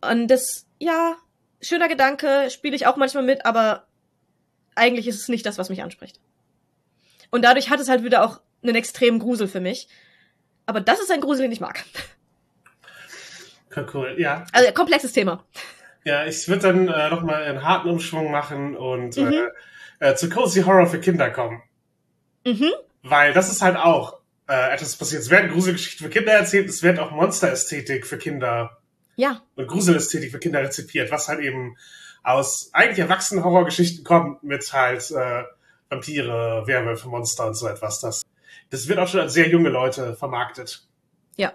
Und das, ja, schöner Gedanke, spiele ich auch manchmal mit, aber eigentlich ist es nicht das, was mich anspricht. Und dadurch hat es halt wieder auch einen extremen Grusel für mich. Aber das ist ein Grusel, den ich mag. Cool, ja. Also komplexes Thema. Ja, ich würde dann äh, nochmal einen harten Umschwung machen und mhm. äh, äh, zu Cozy Horror für Kinder kommen. Mhm. Weil das ist halt auch äh, etwas passiert. Es werden Gruselgeschichten für Kinder erzählt, es wird auch Monsterästhetik für Kinder ja. und Gruselästhetik für Kinder rezipiert, was halt eben aus eigentlich erwachsenen Horrorgeschichten kommt mit halt äh, Vampire, Werwölfe, Monster und so etwas. Das, das wird auch schon als sehr junge Leute vermarktet. Ja.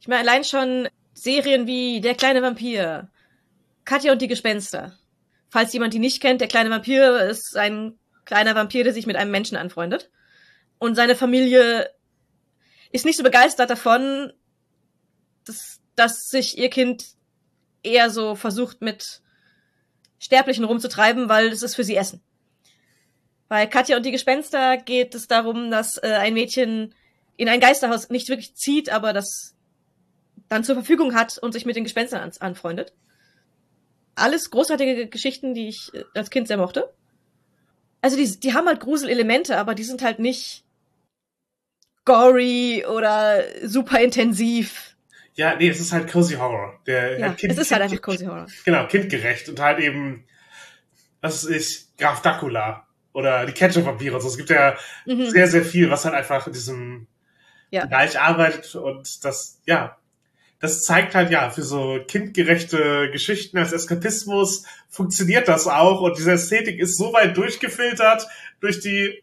Ich meine, allein schon Serien wie Der kleine Vampir, Katja und die Gespenster. Falls jemand die nicht kennt, der kleine Vampir ist ein kleiner Vampir, der sich mit einem Menschen anfreundet. Und seine Familie ist nicht so begeistert davon, dass, dass sich ihr Kind eher so versucht mit Sterblichen rumzutreiben, weil es ist für sie Essen. Bei Katja und die Gespenster geht es darum, dass äh, ein Mädchen in ein Geisterhaus nicht wirklich zieht, aber das dann zur Verfügung hat und sich mit den Gespenstern an anfreundet. Alles großartige Geschichten, die ich äh, als Kind sehr mochte. Also die, die haben halt Gruselelemente, aber die sind halt nicht gory oder super intensiv. Ja, nee, es ist halt Cozy Horror. Der ja, kind, es ist halt einfach Cozy Horror. Genau, kindgerecht und halt eben, was ist Graf Dracula oder die Ketchup-Vampire und so. Es gibt ja mhm. sehr, sehr viel, was halt einfach in diesem ja. Bereich arbeitet und das, ja, das zeigt halt ja, für so kindgerechte Geschichten als Eskapismus funktioniert das auch und diese Ästhetik ist so weit durchgefiltert durch die,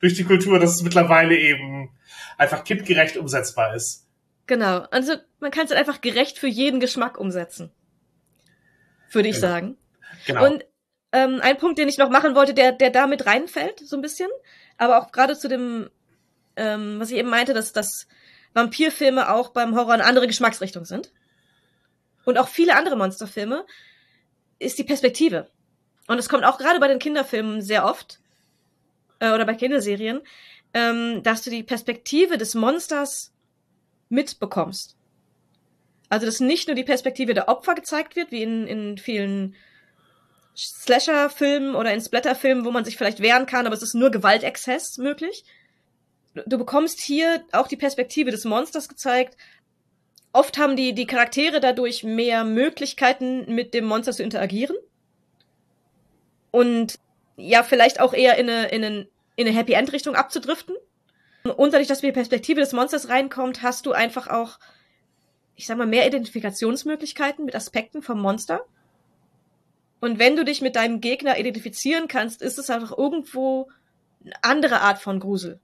durch die Kultur, dass es mittlerweile eben einfach kindgerecht umsetzbar ist. Genau. Also man kann es halt einfach gerecht für jeden Geschmack umsetzen. Würde ich genau. sagen. Genau. Und ähm, ein Punkt, den ich noch machen wollte, der, der da mit reinfällt, so ein bisschen, aber auch gerade zu dem, ähm, was ich eben meinte, dass, dass Vampirfilme auch beim Horror eine andere Geschmacksrichtung sind. Und auch viele andere Monsterfilme, ist die Perspektive. Und es kommt auch gerade bei den Kinderfilmen sehr oft, äh, oder bei Kinderserien, ähm, dass du die Perspektive des Monsters mitbekommst. Also, dass nicht nur die Perspektive der Opfer gezeigt wird, wie in, in vielen Slasher-Filmen oder in Splatter-Filmen, wo man sich vielleicht wehren kann, aber es ist nur Gewaltexzess möglich. Du bekommst hier auch die Perspektive des Monsters gezeigt. Oft haben die, die Charaktere dadurch mehr Möglichkeiten, mit dem Monster zu interagieren. Und ja, vielleicht auch eher in eine, in, eine, in eine Happy End Richtung abzudriften. Und dadurch, dass die Perspektive des Monsters reinkommt, hast du einfach auch, ich sag mal, mehr Identifikationsmöglichkeiten mit Aspekten vom Monster. Und wenn du dich mit deinem Gegner identifizieren kannst, ist es einfach irgendwo eine andere Art von Grusel.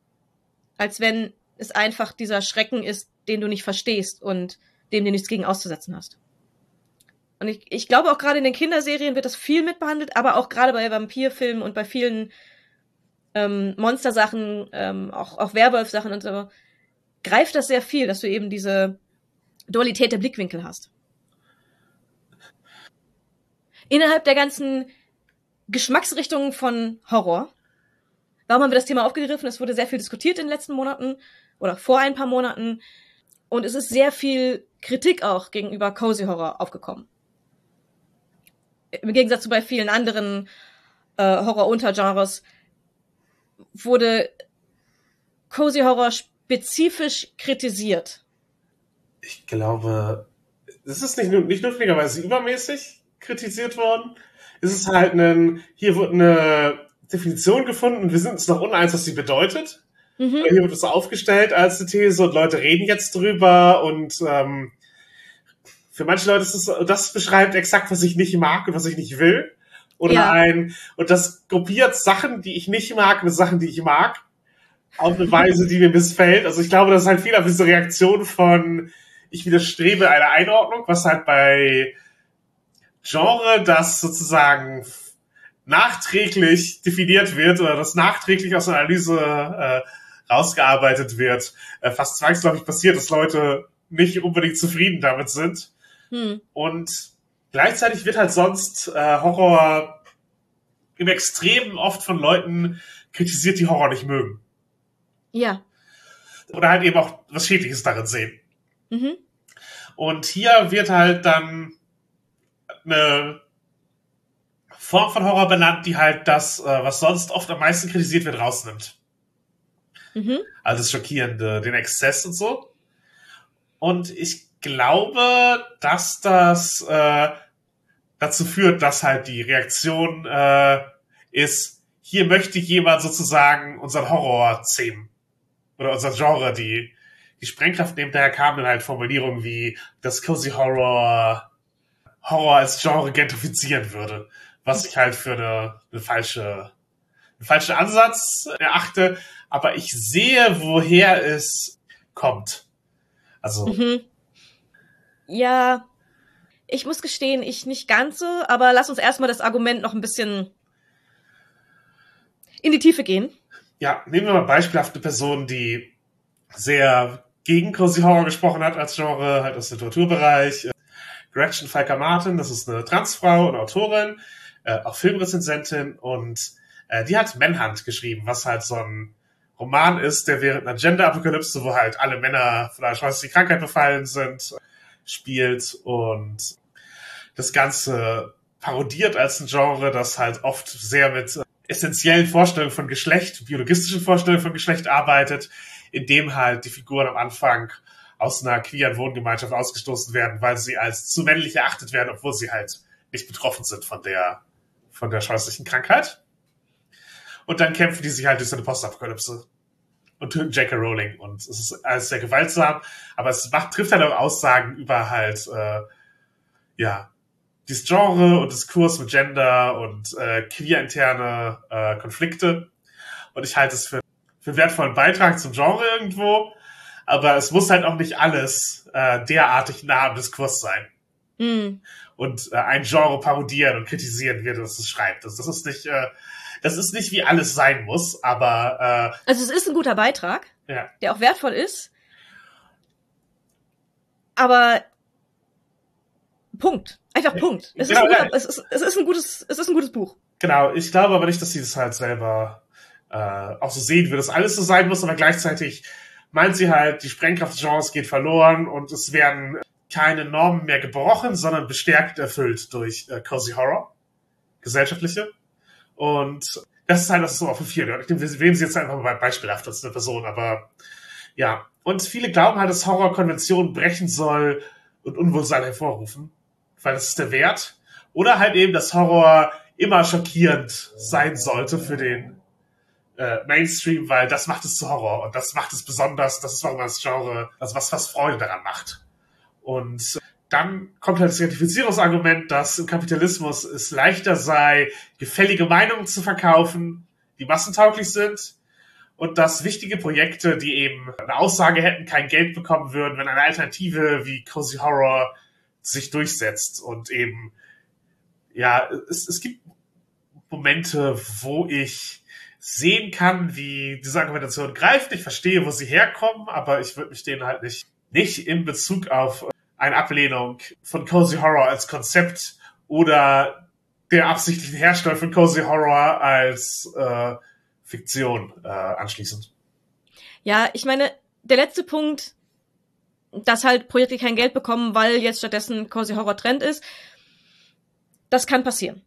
Als wenn es einfach dieser Schrecken ist, den du nicht verstehst und dem du nichts gegen auszusetzen hast. Und ich, ich glaube auch gerade in den Kinderserien wird das viel mitbehandelt, aber auch gerade bei Vampirfilmen und bei vielen ähm, Monstersachen, ähm, auch, auch Werwolf-Sachen und so, greift das sehr viel, dass du eben diese Dualität der Blickwinkel hast innerhalb der ganzen Geschmacksrichtungen von Horror. Warum haben wir das Thema aufgegriffen? Es wurde sehr viel diskutiert in den letzten Monaten oder vor ein paar Monaten. Und es ist sehr viel Kritik auch gegenüber Cozy Horror aufgekommen. Im Gegensatz zu bei vielen anderen äh, Horror-Untergenres wurde Cozy Horror spezifisch kritisiert. Ich glaube, es ist nicht, nicht notwendigerweise übermäßig kritisiert worden. Es ist halt ein, hier wird eine Definition gefunden, wir sind uns noch uneins, was sie bedeutet. Mhm. Hier wird es aufgestellt als eine These und Leute reden jetzt drüber und ähm, für manche Leute ist es, das beschreibt exakt, was ich nicht mag und was ich nicht will. Oder ja. ein, und das gruppiert Sachen, die ich nicht mag, mit Sachen, die ich mag. Auf eine Weise, die mir missfällt. Also ich glaube, das ist halt viel auf diese Reaktion von, ich widerstrebe einer Einordnung, was halt bei Genre, das sozusagen nachträglich definiert wird oder das nachträglich aus einer Analyse äh, rausgearbeitet wird, äh, fast zwangsläufig passiert, dass Leute nicht unbedingt zufrieden damit sind. Hm. Und gleichzeitig wird halt sonst äh, Horror im Extremen oft von Leuten kritisiert, die Horror nicht mögen. Ja. Oder halt eben auch was Schädliches darin sehen. Mhm. Und hier wird halt dann eine Form von Horror benannt, die halt das, äh, was sonst oft am meisten kritisiert wird, rausnimmt. Mhm. Also das Schockierende, den Exzess und so. Und ich glaube, dass das äh, dazu führt, dass halt die Reaktion äh, ist, hier möchte jemand sozusagen unseren Horror zähmen. Oder unser Genre, die, die Sprengkraft nimmt daher kamen dann halt Formulierungen wie das Cozy Horror Horror als Genre gentrifizieren würde. Was ich halt für eine, eine falsche, einen falschen Ansatz erachte. Aber ich sehe, woher es kommt. Also. Mhm. Ja, ich muss gestehen, ich nicht ganz so, aber lass uns erstmal das Argument noch ein bisschen in die Tiefe gehen. Ja, nehmen wir mal beispielhafte Person, die sehr gegen Cozy Horror gesprochen hat als Genre, halt aus dem Literaturbereich. Gretchen Falker Martin, das ist eine Transfrau und Autorin, äh, auch Filmrezensentin und äh, die hat Manhunt geschrieben, was halt so ein Roman ist, der während einer Gender-Apokalypse, wo halt alle Männer von einer scheußlichen Krankheit befallen sind, spielt und das Ganze parodiert als ein Genre, das halt oft sehr mit äh, essentiellen Vorstellungen von Geschlecht, biologistischen Vorstellungen von Geschlecht arbeitet, indem halt die Figuren am Anfang aus einer queeren Wohngemeinschaft ausgestoßen werden, weil sie als zu männlich erachtet werden, obwohl sie halt nicht betroffen sind von der, von der scheußlichen Krankheit. Und dann kämpfen die sich halt durch so eine Postapokalypse und J.K. Rowling. Und es ist alles sehr gewaltsam, aber es macht, trifft halt auch Aussagen über halt, äh, ja, dieses Genre und Diskurs mit Gender und äh, queer-interne äh, Konflikte. Und ich halte es für, für einen wertvollen Beitrag zum Genre irgendwo. Aber es muss halt auch nicht alles äh, derartig nah am Diskurs sein. Mm. Und äh, ein Genre parodieren und kritisieren, wie das es schreibt. Das, das ist nicht, äh, das ist nicht wie alles sein muss, aber äh, Also es ist ein guter Beitrag, ja. der auch wertvoll ist. Aber Punkt. Einfach Punkt. Es, genau, ist guter, ja. es, ist, es, ist ein gutes, es ist ein gutes Buch. Genau, ich glaube aber nicht, dass sie das halt selber äh, auch so sehen, wie das alles so sein muss, aber gleichzeitig meint sie halt, die Sprengkraft des Genres geht verloren und es werden keine Normen mehr gebrochen, sondern bestärkt erfüllt durch äh, Cozy Horror, gesellschaftliche. Und das ist halt, das ist so auch für viele. Ich nehme, sie jetzt einfach mal beispielhaft als eine Person, aber ja. Und viele glauben halt, dass Horror Konventionen brechen soll und Unwohlsein hervorrufen weil das ist der Wert. Oder halt eben, dass Horror immer schockierend sein sollte für den äh, Mainstream, weil das macht es zu Horror und das macht es besonders, das ist warum das Genre, also was, was Freude daran macht. Und dann kommt halt das Identifizierungsargument, dass im Kapitalismus es leichter sei, gefällige Meinungen zu verkaufen, die massentauglich sind und dass wichtige Projekte, die eben eine Aussage hätten, kein Geld bekommen würden, wenn eine Alternative wie Cozy Horror sich durchsetzt und eben, ja, es, es gibt Momente, wo ich sehen kann, wie diese Argumentation greift. Ich verstehe, wo sie herkommen, aber ich würde mich denen halt nicht, nicht in Bezug auf eine Ablehnung von Cozy Horror als Konzept oder der absichtlichen Herstellung von Cozy Horror als äh, Fiktion äh, anschließend. Ja, ich meine, der letzte Punkt, dass halt Projekte kein Geld bekommen, weil jetzt stattdessen Cozy Horror Trend ist. Das kann passieren.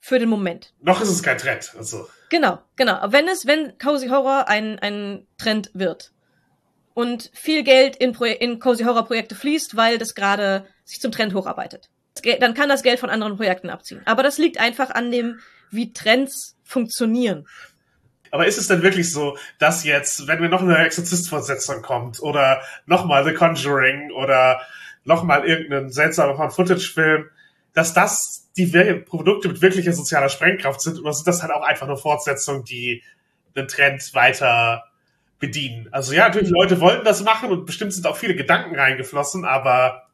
Für den Moment. Noch ist es kein Trend, also. Genau, genau. Wenn es, wenn Cozy Horror ein, ein Trend wird und viel Geld in, Pro in Cozy Horror Projekte fließt, weil das gerade sich zum Trend hocharbeitet, dann kann das Geld von anderen Projekten abziehen. Aber das liegt einfach an dem, wie Trends funktionieren. Aber ist es denn wirklich so, dass jetzt, wenn mir noch eine Exorzist-Fortsetzung kommt oder nochmal The Conjuring oder nochmal irgendein seltsamer Footage-Film, dass das die Produkte mit wirklicher sozialer Sprengkraft sind oder sind das halt auch einfach nur Fortsetzungen, die den Trend weiter bedienen? Also ja, natürlich, Leute wollten das machen und bestimmt sind auch viele Gedanken reingeflossen, aber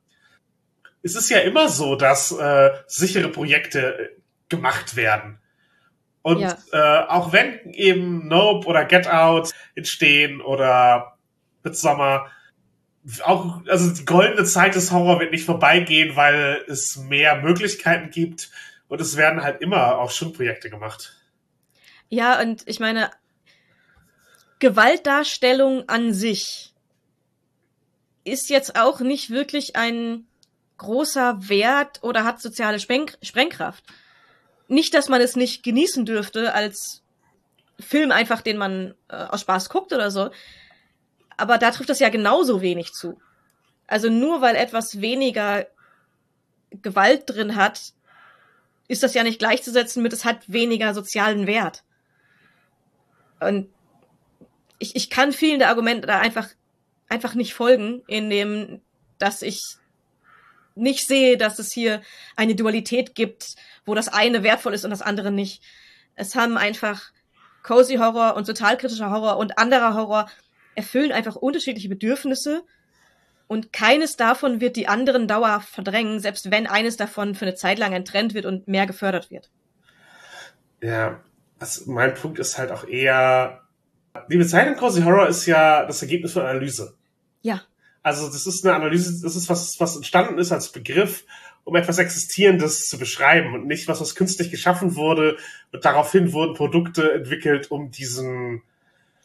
es ist ja immer so, dass äh, sichere Projekte gemacht werden. Und ja. äh, auch wenn eben Nope oder Get Out entstehen oder Midsommar, auch, also die goldene Zeit des Horror wird nicht vorbeigehen, weil es mehr Möglichkeiten gibt und es werden halt immer auch Schulprojekte gemacht. Ja, und ich meine, Gewaltdarstellung an sich ist jetzt auch nicht wirklich ein großer Wert oder hat soziale Spreng Sprengkraft. Nicht, dass man es nicht genießen dürfte als Film einfach, den man äh, aus Spaß guckt oder so. Aber da trifft das ja genauso wenig zu. Also nur weil etwas weniger Gewalt drin hat, ist das ja nicht gleichzusetzen mit, es hat weniger sozialen Wert. Und ich, ich kann vielen der Argumente da einfach, einfach nicht folgen, in dem, dass ich nicht sehe, dass es hier eine Dualität gibt, wo das eine wertvoll ist und das andere nicht. Es haben einfach Cozy Horror und sozialkritischer Horror und anderer Horror erfüllen einfach unterschiedliche Bedürfnisse und keines davon wird die anderen dauerhaft verdrängen, selbst wenn eines davon für eine Zeit lang entrennt wird und mehr gefördert wird. Ja, also mein Punkt ist halt auch eher, die Bezeichnung Cozy Horror ist ja das Ergebnis von Analyse. Ja. Also das ist eine Analyse, das ist was, was entstanden ist als Begriff, um etwas Existierendes zu beschreiben und nicht was, was künstlich geschaffen wurde und daraufhin wurden Produkte entwickelt, um diesen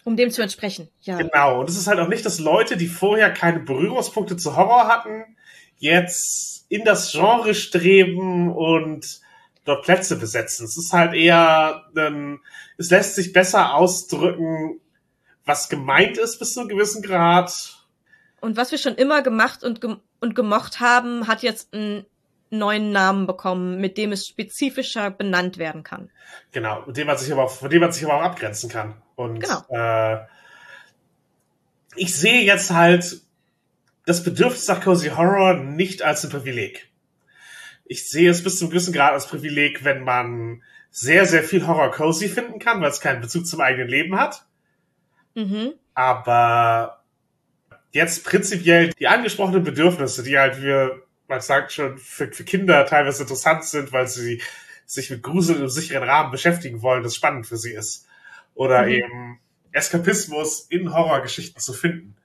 um dem zu entsprechen, ja. Genau. Und es ist halt auch nicht, dass Leute, die vorher keine Berührungspunkte zu Horror hatten, jetzt in das Genre streben und dort Plätze besetzen. Es ist halt eher, ähm, es lässt sich besser ausdrücken, was gemeint ist bis zu einem gewissen Grad. Und was wir schon immer gemacht und, gem und gemocht haben, hat jetzt einen neuen Namen bekommen, mit dem es spezifischer benannt werden kann. Genau, mit dem man sich aber auch, von dem man sich aber auch abgrenzen kann. Und genau. äh, ich sehe jetzt halt das Bedürfnis nach Cozy Horror nicht als ein Privileg. Ich sehe es bis zum gewissen Grad als Privileg, wenn man sehr, sehr viel Horror Cozy finden kann, weil es keinen Bezug zum eigenen Leben hat. Mhm. Aber jetzt prinzipiell die angesprochenen Bedürfnisse, die halt wir man sagt schon, für, für Kinder teilweise interessant sind, weil sie sich mit Grusel im sicheren Rahmen beschäftigen wollen, das spannend für sie ist. Oder mhm. eben Eskapismus in Horrorgeschichten zu finden.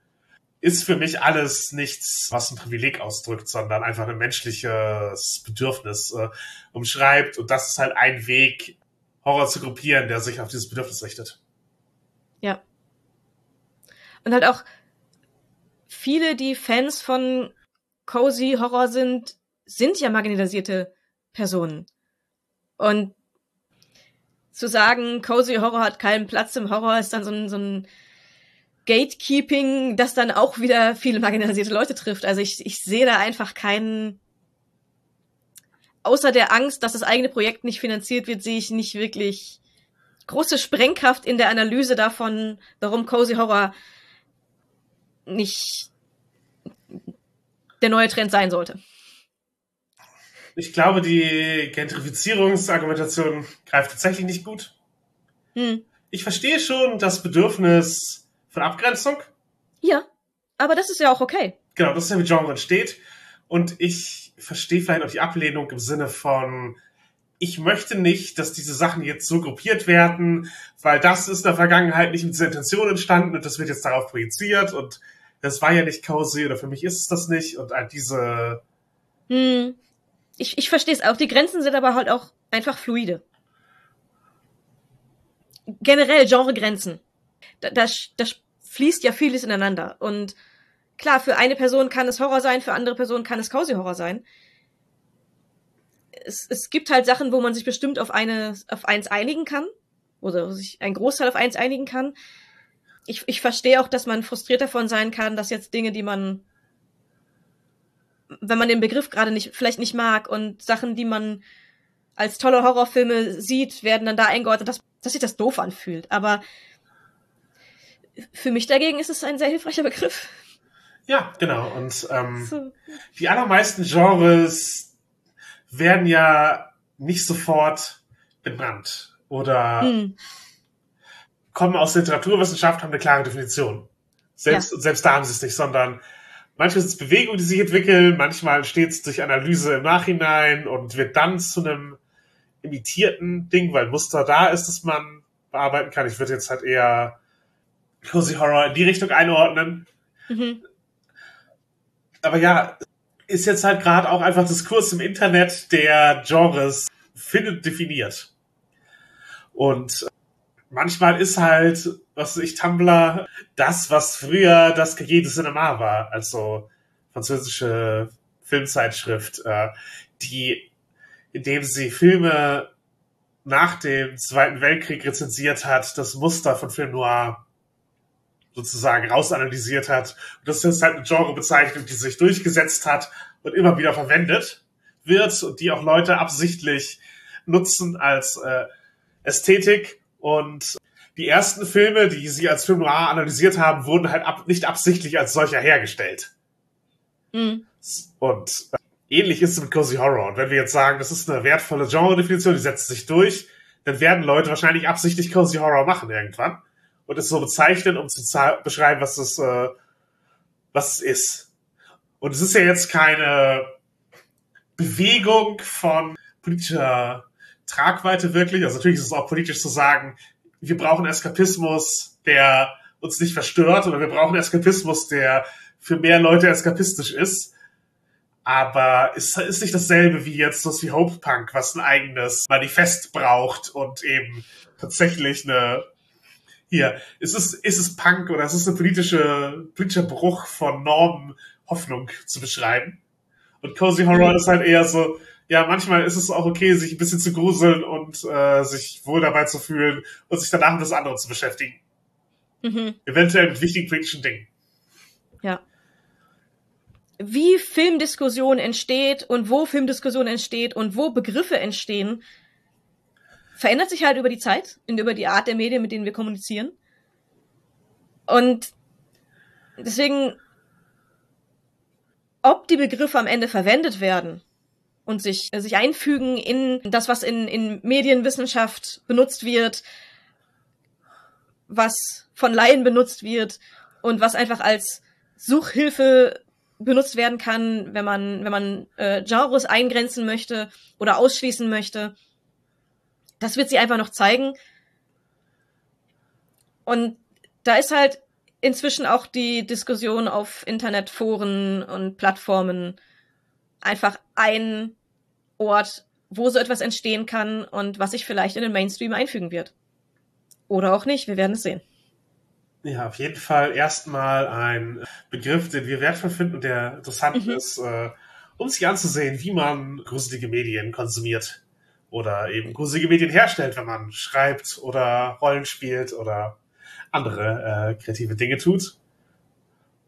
Ist für mich alles nichts, was ein Privileg ausdrückt, sondern einfach ein menschliches Bedürfnis äh, umschreibt. Und das ist halt ein Weg, Horror zu gruppieren, der sich auf dieses Bedürfnis richtet. Ja. Und halt auch viele, die Fans von Cozy Horror sind, sind ja marginalisierte Personen. Und zu sagen, Cozy Horror hat keinen Platz im Horror, ist dann so ein, so ein Gatekeeping, das dann auch wieder viele marginalisierte Leute trifft. Also ich, ich sehe da einfach keinen, außer der Angst, dass das eigene Projekt nicht finanziert wird, sehe ich nicht wirklich große Sprengkraft in der Analyse davon, warum Cozy Horror nicht der neue Trend sein sollte. Ich glaube, die Gentrifizierungsargumentation greift tatsächlich nicht gut. Hm. Ich verstehe schon das Bedürfnis von Abgrenzung. Ja, aber das ist ja auch okay. Genau, das ist ja wie Genre entsteht. Und ich verstehe vielleicht auch die Ablehnung im Sinne von, ich möchte nicht, dass diese Sachen jetzt so gruppiert werden, weil das ist in der Vergangenheit nicht mit dieser Intention entstanden und das wird jetzt darauf projiziert und das war ja nicht cozy oder für mich ist es das nicht und halt diese. Hm. Ich, ich verstehe es auch. Die Grenzen sind aber halt auch einfach fluide. Generell Genregrenzen. Da, da, da fließt ja vieles ineinander. Und klar, für eine Person kann es Horror sein, für andere Personen kann es Cozy Horror sein. Es, es gibt halt Sachen, wo man sich bestimmt auf eine, auf eins einigen kann. Oder sich ein Großteil auf eins einigen kann ich, ich verstehe auch, dass man frustriert davon sein kann, dass jetzt Dinge, die man, wenn man den Begriff gerade nicht, vielleicht nicht mag und Sachen, die man als tolle Horrorfilme sieht, werden dann da eingeordnet, dass, dass sich das doof anfühlt. Aber für mich dagegen ist es ein sehr hilfreicher Begriff. Ja, genau. Und ähm, so. die allermeisten Genres werden ja nicht sofort benannt oder hm kommen aus Literaturwissenschaft, haben eine klare Definition. Selbst, ja. selbst da haben sie es nicht, sondern manchmal sind es Bewegungen, die sich entwickeln, manchmal entsteht es durch Analyse im Nachhinein und wird dann zu einem imitierten Ding, weil Muster da ist, das man bearbeiten kann. Ich würde jetzt halt eher Cozy Horror in die Richtung einordnen. Mhm. Aber ja, ist jetzt halt gerade auch einfach Diskurs im Internet, der Genres findet, definiert. Und manchmal ist halt, was weiß ich, Tumblr das, was früher das Cahiers Cinema war, also französische Filmzeitschrift, äh, die, indem sie Filme nach dem Zweiten Weltkrieg rezensiert hat, das Muster von Film Noir sozusagen rausanalysiert hat. Und das ist halt eine Genrebezeichnung, die sich durchgesetzt hat und immer wieder verwendet wird und die auch Leute absichtlich nutzen als äh, Ästhetik. Und die ersten Filme, die sie als Film noir analysiert haben, wurden halt ab, nicht absichtlich als solcher hergestellt. Mhm. Und äh, ähnlich ist es mit Cozy Horror. Und wenn wir jetzt sagen, das ist eine wertvolle Genre-Definition, die setzt sich durch, dann werden Leute wahrscheinlich absichtlich Cozy Horror machen irgendwann und es so bezeichnen, um zu beschreiben, was es, äh, was es ist. Und es ist ja jetzt keine Bewegung von politischer Tragweite wirklich. Also natürlich ist es auch politisch zu sagen, wir brauchen Eskapismus, der uns nicht verstört, oder wir brauchen Eskapismus, der für mehr Leute eskapistisch ist. Aber es ist nicht dasselbe wie jetzt das wie Hope Punk, was ein eigenes Manifest braucht und eben tatsächlich eine hier, ist es, ist es Punk oder ist es ein politische, politischer Bruch von Normen, Hoffnung zu beschreiben? Und Cozy Horror mhm. ist halt eher so, ja, manchmal ist es auch okay, sich ein bisschen zu gruseln und äh, sich wohl dabei zu fühlen und sich danach mit das andere zu beschäftigen. Mhm. Eventuell mit wichtigen politischen Dingen. Ja. Wie Filmdiskussion entsteht und wo Filmdiskussion entsteht und wo Begriffe entstehen, verändert sich halt über die Zeit und über die Art der Medien, mit denen wir kommunizieren. Und deswegen ob die Begriffe am Ende verwendet werden und sich, äh, sich einfügen in das, was in, in Medienwissenschaft benutzt wird, was von Laien benutzt wird und was einfach als Suchhilfe benutzt werden kann, wenn man, wenn man äh, Genres eingrenzen möchte oder ausschließen möchte. Das wird sie einfach noch zeigen. Und da ist halt inzwischen auch die Diskussion auf Internetforen und Plattformen einfach ein Ort, wo so etwas entstehen kann und was sich vielleicht in den Mainstream einfügen wird. Oder auch nicht, wir werden es sehen. Ja, auf jeden Fall erstmal ein Begriff, den wir wertvoll finden und der interessant mhm. ist, äh, um sich anzusehen, wie man gruselige Medien konsumiert oder eben gruselige Medien herstellt, wenn man schreibt oder Rollen spielt oder andere äh, kreative Dinge tut.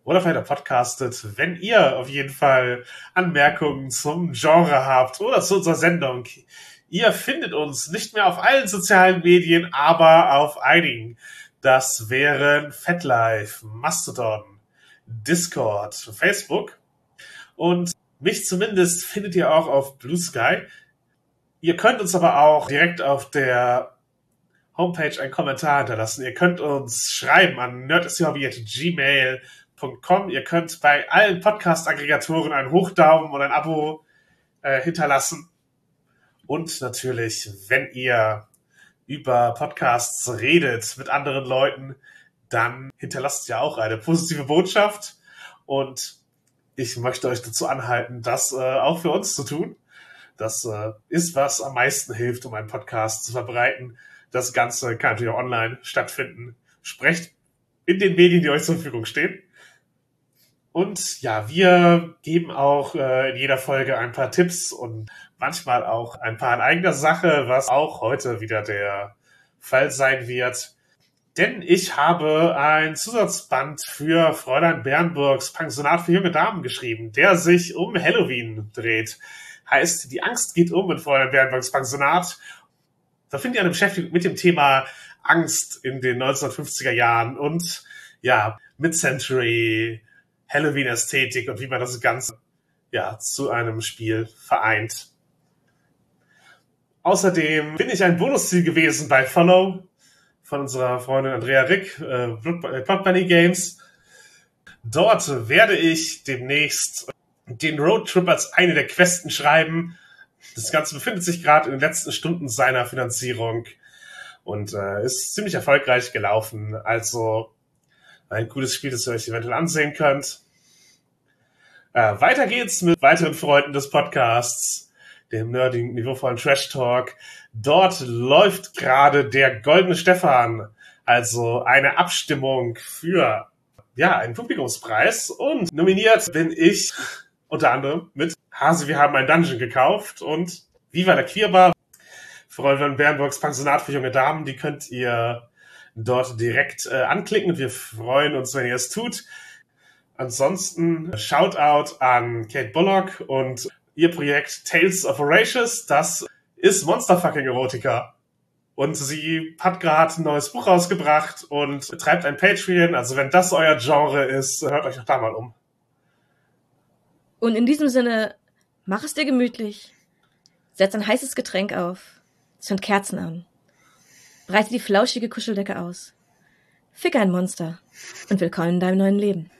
Oder vielleicht auch podcastet, wenn ihr auf jeden Fall Anmerkungen zum Genre habt oder zu unserer Sendung. Ihr findet uns nicht mehr auf allen sozialen Medien, aber auf einigen. Das wären FetLife, Mastodon, Discord, Facebook. Und mich zumindest findet ihr auch auf Blue Sky. Ihr könnt uns aber auch direkt auf der Homepage einen Kommentar hinterlassen. Ihr könnt uns schreiben an nerdishobby.gmail.com. Ihr könnt bei allen Podcast-Aggregatoren einen Hochdaumen und ein Abo äh, hinterlassen. Und natürlich, wenn ihr über Podcasts redet mit anderen Leuten, dann hinterlasst ihr auch eine positive Botschaft. Und ich möchte euch dazu anhalten, das äh, auch für uns zu tun. Das äh, ist, was am meisten hilft, um einen Podcast zu verbreiten. Das Ganze kann natürlich auch online stattfinden. Sprecht in den Medien, die euch zur Verfügung stehen. Und ja, wir geben auch äh, in jeder Folge ein paar Tipps und manchmal auch ein paar in eigener Sache, was auch heute wieder der Fall sein wird. Denn ich habe ein Zusatzband für Fräulein Bernburgs Pensionat für junge Damen geschrieben, der sich um Halloween dreht. Heißt, die Angst geht um in Bernburgs Pensionat da findet ihr eine Beschäftigung mit dem Thema Angst in den 1950er Jahren und ja, Mid-Century, Halloween-Ästhetik und wie man das Ganze ja zu einem Spiel vereint. Außerdem bin ich ein Bonusziel gewesen bei Follow von unserer Freundin Andrea Rick, äh, Plot Bunny Games. Dort werde ich demnächst den Roadtrip als eine der Questen schreiben das Ganze befindet sich gerade in den letzten Stunden seiner Finanzierung und äh, ist ziemlich erfolgreich gelaufen. Also ein cooles Spiel, das ihr euch eventuell ansehen könnt. Äh, weiter geht's mit weiteren Freunden des Podcasts. dem nerdigen, niveauvollen Trash Talk. Dort läuft gerade der Goldene Stefan, also eine Abstimmung für ja, einen Publikumspreis und nominiert bin ich unter anderem mit Hase, wir haben ein Dungeon gekauft und Viva la Queerbar. Freunde von Bernburgs Pensionat für junge Damen, die könnt ihr dort direkt äh, anklicken. Wir freuen uns, wenn ihr es tut. Ansonsten Shoutout an Kate Bullock und ihr Projekt Tales of Horatius. Das ist Monsterfucking Erotica. Und sie hat gerade ein neues Buch rausgebracht und betreibt ein Patreon. Also wenn das euer Genre ist, hört euch auch da mal um. Und in diesem Sinne, mach es dir gemütlich. Setz ein heißes Getränk auf. Zünd Kerzen an. Breite die flauschige Kuscheldecke aus. Fick ein Monster. Und willkommen in deinem neuen Leben.